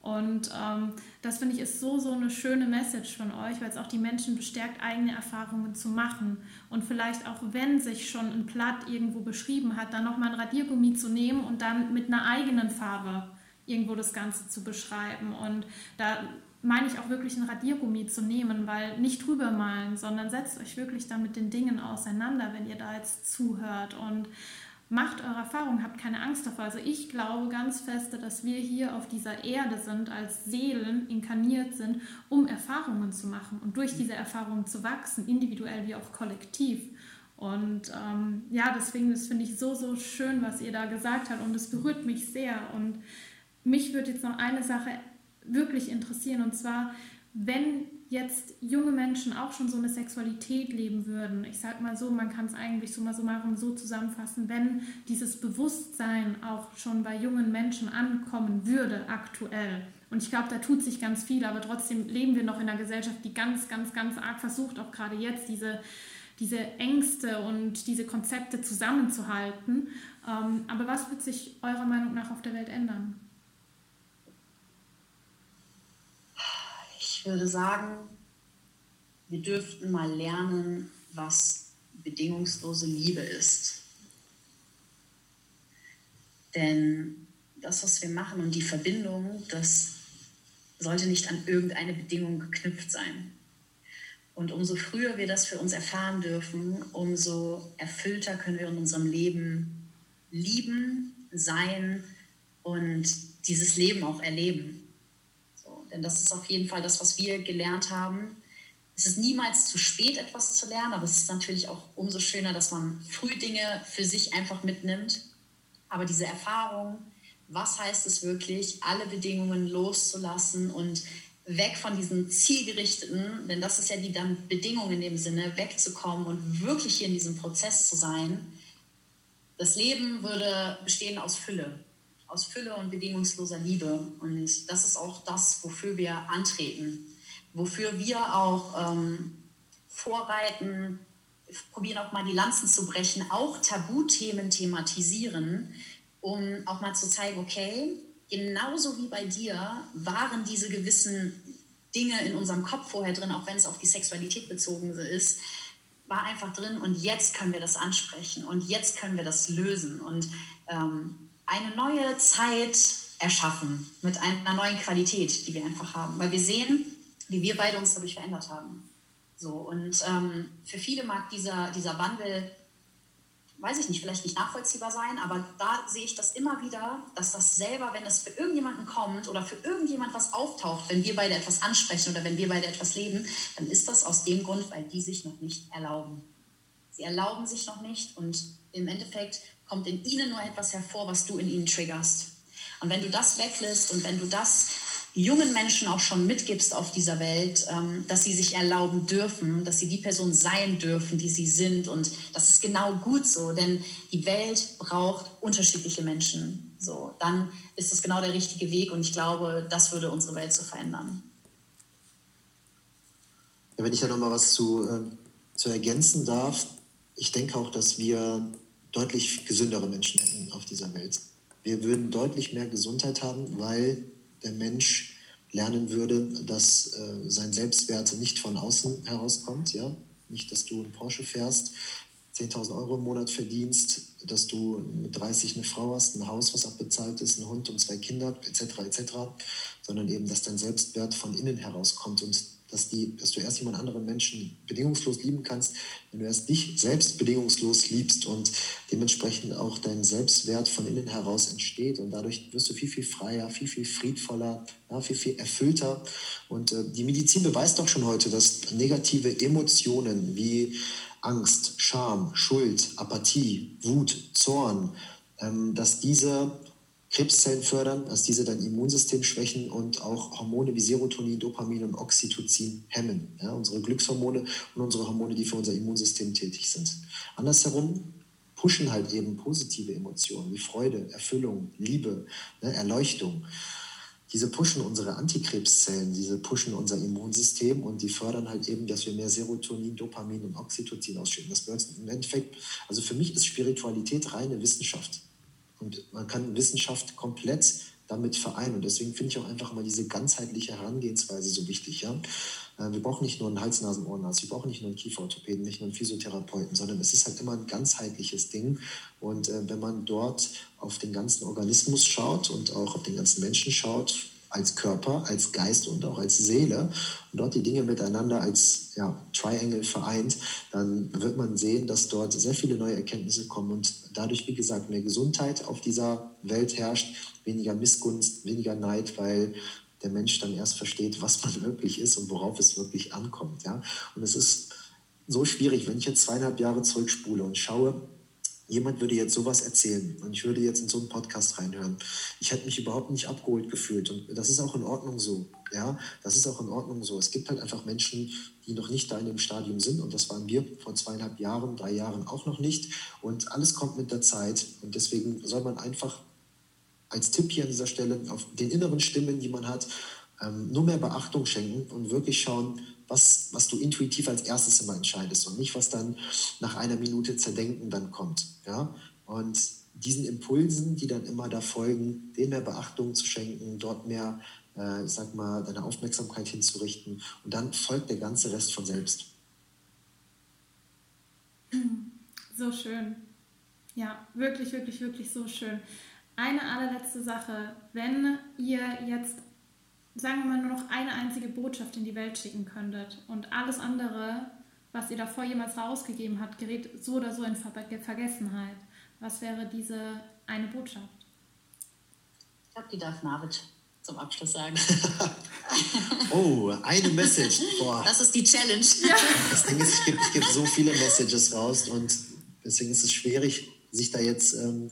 Und ähm, das finde ich ist so, so eine schöne Message von euch, weil es auch die Menschen bestärkt, eigene Erfahrungen zu machen. Und vielleicht auch, wenn sich schon ein Blatt irgendwo beschrieben hat, dann nochmal ein Radiergummi zu nehmen und dann mit einer eigenen Farbe irgendwo das Ganze zu beschreiben. Und da meine ich auch wirklich ein Radiergummi zu nehmen, weil nicht drüber malen, sondern setzt euch wirklich dann mit den Dingen auseinander, wenn ihr da jetzt zuhört und macht eure Erfahrungen, habt keine Angst davor. Also ich glaube ganz feste, dass wir hier auf dieser Erde sind, als Seelen inkarniert sind, um Erfahrungen zu machen und durch diese Erfahrungen zu wachsen, individuell wie auch kollektiv. Und ähm, ja, deswegen, das finde ich so, so schön, was ihr da gesagt habt und es berührt mich sehr. Und mich würde jetzt noch eine Sache wirklich interessieren. Und zwar, wenn jetzt junge Menschen auch schon so eine Sexualität leben würden, ich sag mal so, man kann es eigentlich so mal so machen, so zusammenfassen, wenn dieses Bewusstsein auch schon bei jungen Menschen ankommen würde, aktuell. Und ich glaube, da tut sich ganz viel, aber trotzdem leben wir noch in einer Gesellschaft, die ganz, ganz, ganz arg versucht, auch gerade jetzt diese, diese Ängste und diese Konzepte zusammenzuhalten. Ähm, aber was wird sich eurer Meinung nach auf der Welt ändern? Würde sagen, wir dürften mal lernen, was bedingungslose Liebe ist. Denn das, was wir machen und die Verbindung, das sollte nicht an irgendeine Bedingung geknüpft sein. Und umso früher wir das für uns erfahren dürfen, umso erfüllter können wir in unserem Leben lieben, sein und dieses Leben auch erleben. Denn das ist auf jeden Fall das, was wir gelernt haben. Es ist niemals zu spät, etwas zu lernen, aber es ist natürlich auch umso schöner, dass man früh Dinge für sich einfach mitnimmt. Aber diese Erfahrung, was heißt es wirklich, alle Bedingungen loszulassen und weg von diesen zielgerichteten, denn das ist ja die dann Bedingung in dem Sinne, wegzukommen und wirklich hier in diesem Prozess zu sein. Das Leben würde bestehen aus Fülle, aus Fülle und bedingungsloser Liebe. Und das ist auch das, wofür wir antreten, wofür wir auch ähm, vorreiten, probieren auch mal die Lanzen zu brechen, auch Tabuthemen thematisieren, um auch mal zu zeigen, okay, genauso wie bei dir waren diese gewissen Dinge in unserem Kopf vorher drin, auch wenn es auf die Sexualität bezogen ist, war einfach drin und jetzt können wir das ansprechen und jetzt können wir das lösen und ähm, eine neue Zeit erschaffen mit einer neuen Qualität, die wir einfach haben, weil wir sehen, wie wir beide uns dadurch verändert haben. So und ähm, für viele mag dieser, dieser Wandel weiß ich nicht, vielleicht nicht nachvollziehbar sein, aber da sehe ich das immer wieder, dass das selber, wenn es für irgendjemanden kommt oder für irgendjemand was auftaucht, wenn wir beide etwas ansprechen oder wenn wir beide etwas leben, dann ist das aus dem Grund, weil die sich noch nicht erlauben. Sie erlauben sich noch nicht und im Endeffekt kommt in ihnen nur etwas hervor, was du in ihnen triggerst. Und wenn du das weglässt und wenn du das jungen Menschen auch schon mitgibst auf dieser Welt, ähm, dass sie sich erlauben dürfen, dass sie die Person sein dürfen, die sie sind. Und das ist genau gut so, denn die Welt braucht unterschiedliche Menschen. So, dann ist das genau der richtige Weg und ich glaube, das würde unsere Welt so verändern. Ja, wenn ich da nochmal was zu, äh, zu ergänzen darf, ich denke auch, dass wir deutlich gesündere Menschen hätten auf dieser Welt. Wir würden deutlich mehr Gesundheit haben, weil der Mensch lernen würde, dass äh, sein Selbstwert nicht von außen herauskommt. Ja? Nicht, dass du einen Porsche fährst, 10.000 Euro im Monat verdienst, dass du mit 30 eine Frau hast, ein Haus, was abbezahlt ist, einen Hund und zwei Kinder, etc., etc., sondern eben, dass dein Selbstwert von innen herauskommt und dass, die, dass du erst jemand anderen Menschen bedingungslos lieben kannst, wenn du erst dich selbst bedingungslos liebst und dementsprechend auch dein Selbstwert von innen heraus entsteht und dadurch wirst du viel, viel freier, viel, viel friedvoller, ja, viel, viel erfüllter. Und äh, die Medizin beweist doch schon heute, dass negative Emotionen wie Angst, Scham, Schuld, Apathie, Wut, Zorn, ähm, dass diese Krebszellen fördern, dass diese dein Immunsystem schwächen und auch Hormone wie Serotonin, Dopamin und Oxytocin hemmen. Ja, unsere Glückshormone und unsere Hormone, die für unser Immunsystem tätig sind. Andersherum pushen halt eben positive Emotionen wie Freude, Erfüllung, Liebe, ne, Erleuchtung. Diese pushen unsere Antikrebszellen, diese pushen unser Immunsystem und die fördern halt eben, dass wir mehr Serotonin, Dopamin und Oxytocin ausschütten. Das bedeutet im Endeffekt, also für mich ist Spiritualität reine Wissenschaft. Und man kann Wissenschaft komplett damit vereinen. Und deswegen finde ich auch einfach mal diese ganzheitliche Herangehensweise so wichtig. Ja? Äh, wir brauchen nicht nur einen Hals-, Nasen-, Ohrenarzt, wir brauchen nicht nur einen Kieferorthopäden, nicht nur einen Physiotherapeuten, sondern es ist halt immer ein ganzheitliches Ding. Und äh, wenn man dort auf den ganzen Organismus schaut und auch auf den ganzen Menschen schaut, als Körper, als Geist und auch als Seele und dort die Dinge miteinander als ja, Triangle vereint, dann wird man sehen, dass dort sehr viele neue Erkenntnisse kommen und dadurch, wie gesagt, mehr Gesundheit auf dieser Welt herrscht, weniger Missgunst, weniger Neid, weil der Mensch dann erst versteht, was man wirklich ist und worauf es wirklich ankommt. Ja? Und es ist so schwierig, wenn ich jetzt zweieinhalb Jahre zurückspule und schaue, jemand würde jetzt sowas erzählen und ich würde jetzt in so einen Podcast reinhören. Ich hätte mich überhaupt nicht abgeholt gefühlt und das ist auch in Ordnung so. Ja, das ist auch in Ordnung so. Es gibt halt einfach Menschen, die noch nicht da in dem Stadium sind und das waren wir vor zweieinhalb Jahren, drei Jahren auch noch nicht und alles kommt mit der Zeit und deswegen soll man einfach als Tipp hier an dieser Stelle auf den inneren Stimmen, die man hat, ähm, nur mehr Beachtung schenken und wirklich schauen, was, was du intuitiv als erstes immer entscheidest und nicht, was dann nach einer Minute Zerdenken dann kommt. Ja? Und diesen Impulsen, die dann immer da folgen, denen mehr Beachtung zu schenken, dort mehr, äh, ich sag mal, deine Aufmerksamkeit hinzurichten und dann folgt der ganze Rest von selbst. So schön. Ja, wirklich, wirklich, wirklich so schön. Eine allerletzte Sache. Wenn ihr jetzt sagen wir mal, nur noch eine einzige Botschaft in die Welt schicken könntet und alles andere, was ihr davor jemals rausgegeben habt, gerät so oder so in Ver Vergessenheit, was wäre diese eine Botschaft? Ich glaube, die darf Navid zum Abschluss sagen. oh, eine Message. Boah. Das ist die Challenge. Ja. Das Ding ist, es gibt, es gibt so viele Messages raus und deswegen ist es schwierig, sich da jetzt ähm,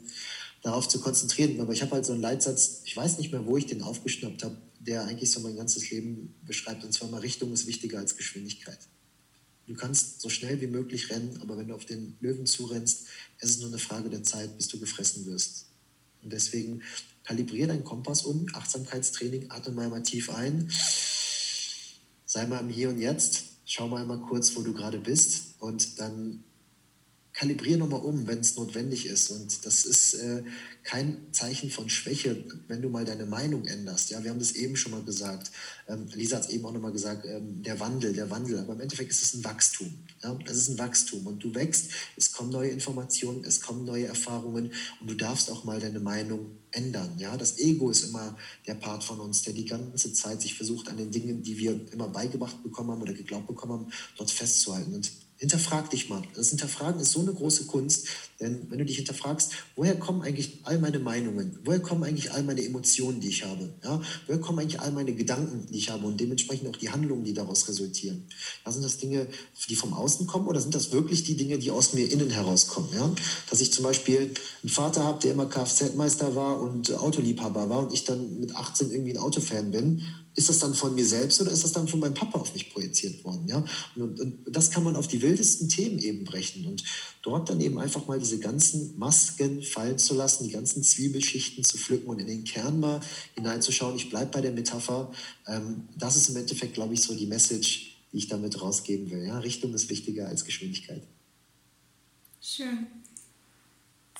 darauf zu konzentrieren. Aber ich habe halt so einen Leitsatz, ich weiß nicht mehr, wo ich den aufgeschnappt habe, der eigentlich so mein ganzes Leben beschreibt. Und zwar mal Richtung ist wichtiger als Geschwindigkeit. Du kannst so schnell wie möglich rennen, aber wenn du auf den Löwen zurennst, ist es nur eine Frage der Zeit, bis du gefressen wirst. Und deswegen kalibriere deinen Kompass um, Achtsamkeitstraining, atme mal, mal tief ein, sei mal im Hier und Jetzt, schau mal mal kurz, wo du gerade bist und dann kalibriere nochmal um, wenn es notwendig ist. Und das ist äh, kein Zeichen von Schwäche, wenn du mal deine Meinung änderst. Ja, wir haben das eben schon mal gesagt. Ähm, Lisa hat es eben auch nochmal gesagt, ähm, der Wandel, der Wandel. Aber im Endeffekt ist es ein Wachstum. Ja, es ist ein Wachstum. Und du wächst, es kommen neue Informationen, es kommen neue Erfahrungen und du darfst auch mal deine Meinung ändern. Ja, das Ego ist immer der Part von uns, der die ganze Zeit sich versucht, an den Dingen, die wir immer beigebracht bekommen haben oder geglaubt bekommen haben, dort festzuhalten. Und Hinterfrag dich mal. Das Hinterfragen ist so eine große Kunst, denn wenn du dich hinterfragst, woher kommen eigentlich all meine Meinungen? Woher kommen eigentlich all meine Emotionen, die ich habe? Ja? Woher kommen eigentlich all meine Gedanken, die ich habe und dementsprechend auch die Handlungen, die daraus resultieren? Ja, sind das Dinge, die vom Außen kommen oder sind das wirklich die Dinge, die aus mir innen herauskommen? Ja? Dass ich zum Beispiel einen Vater habe, der immer Kfz-Meister war und Autoliebhaber war und ich dann mit 18 irgendwie ein Autofan bin ist das dann von mir selbst oder ist das dann von meinem Papa auf mich projiziert worden? Ja? Und, und, das kann man auf die wildesten Themen eben brechen und dort dann eben einfach mal diese ganzen Masken fallen zu lassen, die ganzen Zwiebelschichten zu pflücken und in den Kern mal hineinzuschauen. Ich bleibe bei der Metapher. Ähm, das ist im Endeffekt, glaube ich, so die Message, die ich damit rausgeben will. Ja? Richtung ist wichtiger als Geschwindigkeit. Schön.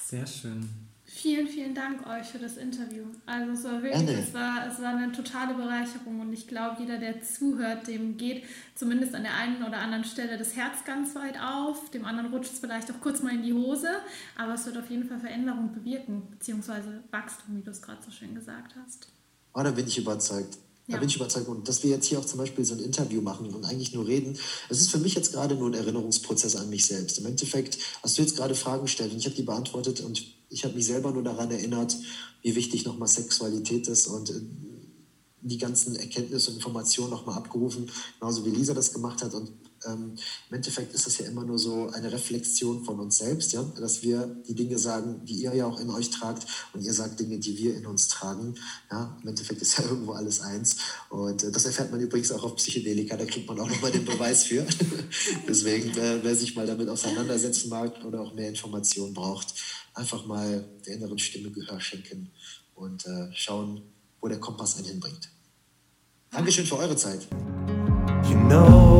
Sehr schön. Vielen, vielen Dank euch für das Interview. Also es war wirklich, es war, es war eine totale Bereicherung und ich glaube, jeder, der zuhört, dem geht zumindest an der einen oder anderen Stelle das Herz ganz weit auf, dem anderen rutscht es vielleicht auch kurz mal in die Hose, aber es wird auf jeden Fall Veränderung bewirken, beziehungsweise Wachstum, wie du es gerade so schön gesagt hast. Oh, da bin ich überzeugt. Da bin ich überzeugt. Und dass wir jetzt hier auch zum Beispiel so ein Interview machen und eigentlich nur reden, es ist für mich jetzt gerade nur ein Erinnerungsprozess an mich selbst. Im Endeffekt hast du jetzt gerade Fragen gestellt und ich habe die beantwortet und ich habe mich selber nur daran erinnert, wie wichtig nochmal Sexualität ist und äh, die ganzen Erkenntnisse und Informationen nochmal abgerufen, genauso wie Lisa das gemacht hat. Und ähm, im Endeffekt ist das ja immer nur so eine Reflexion von uns selbst, ja? dass wir die Dinge sagen, die ihr ja auch in euch tragt und ihr sagt Dinge, die wir in uns tragen. Ja? Im Endeffekt ist ja irgendwo alles eins. Und äh, das erfährt man übrigens auch auf Psychedelika, da kriegt man auch nochmal den Beweis für. Deswegen, äh, wer sich mal damit auseinandersetzen mag oder auch mehr Informationen braucht, einfach mal der inneren Stimme Gehör schenken und äh, schauen, wo der Kompass einen hinbringt. Dankeschön für eure Zeit. You know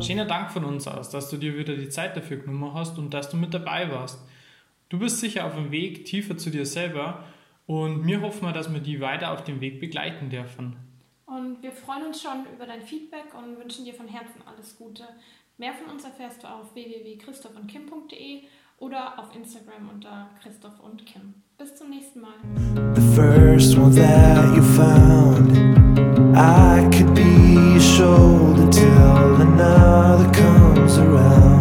Schöner Dank von uns aus, dass du dir wieder die Zeit dafür genommen hast und dass du mit dabei warst. Du bist sicher auf dem Weg tiefer zu dir selber und wir hoffen mal, dass wir die weiter auf dem Weg begleiten dürfen. Und wir freuen uns schon über dein Feedback und wünschen dir von Herzen alles Gute. Mehr von uns erfährst du auf www.christophundkim.de oder auf Instagram unter Christoph und Kim. Bis zum nächsten Mal. The first one that you found, I could be your shoulder till another comes around.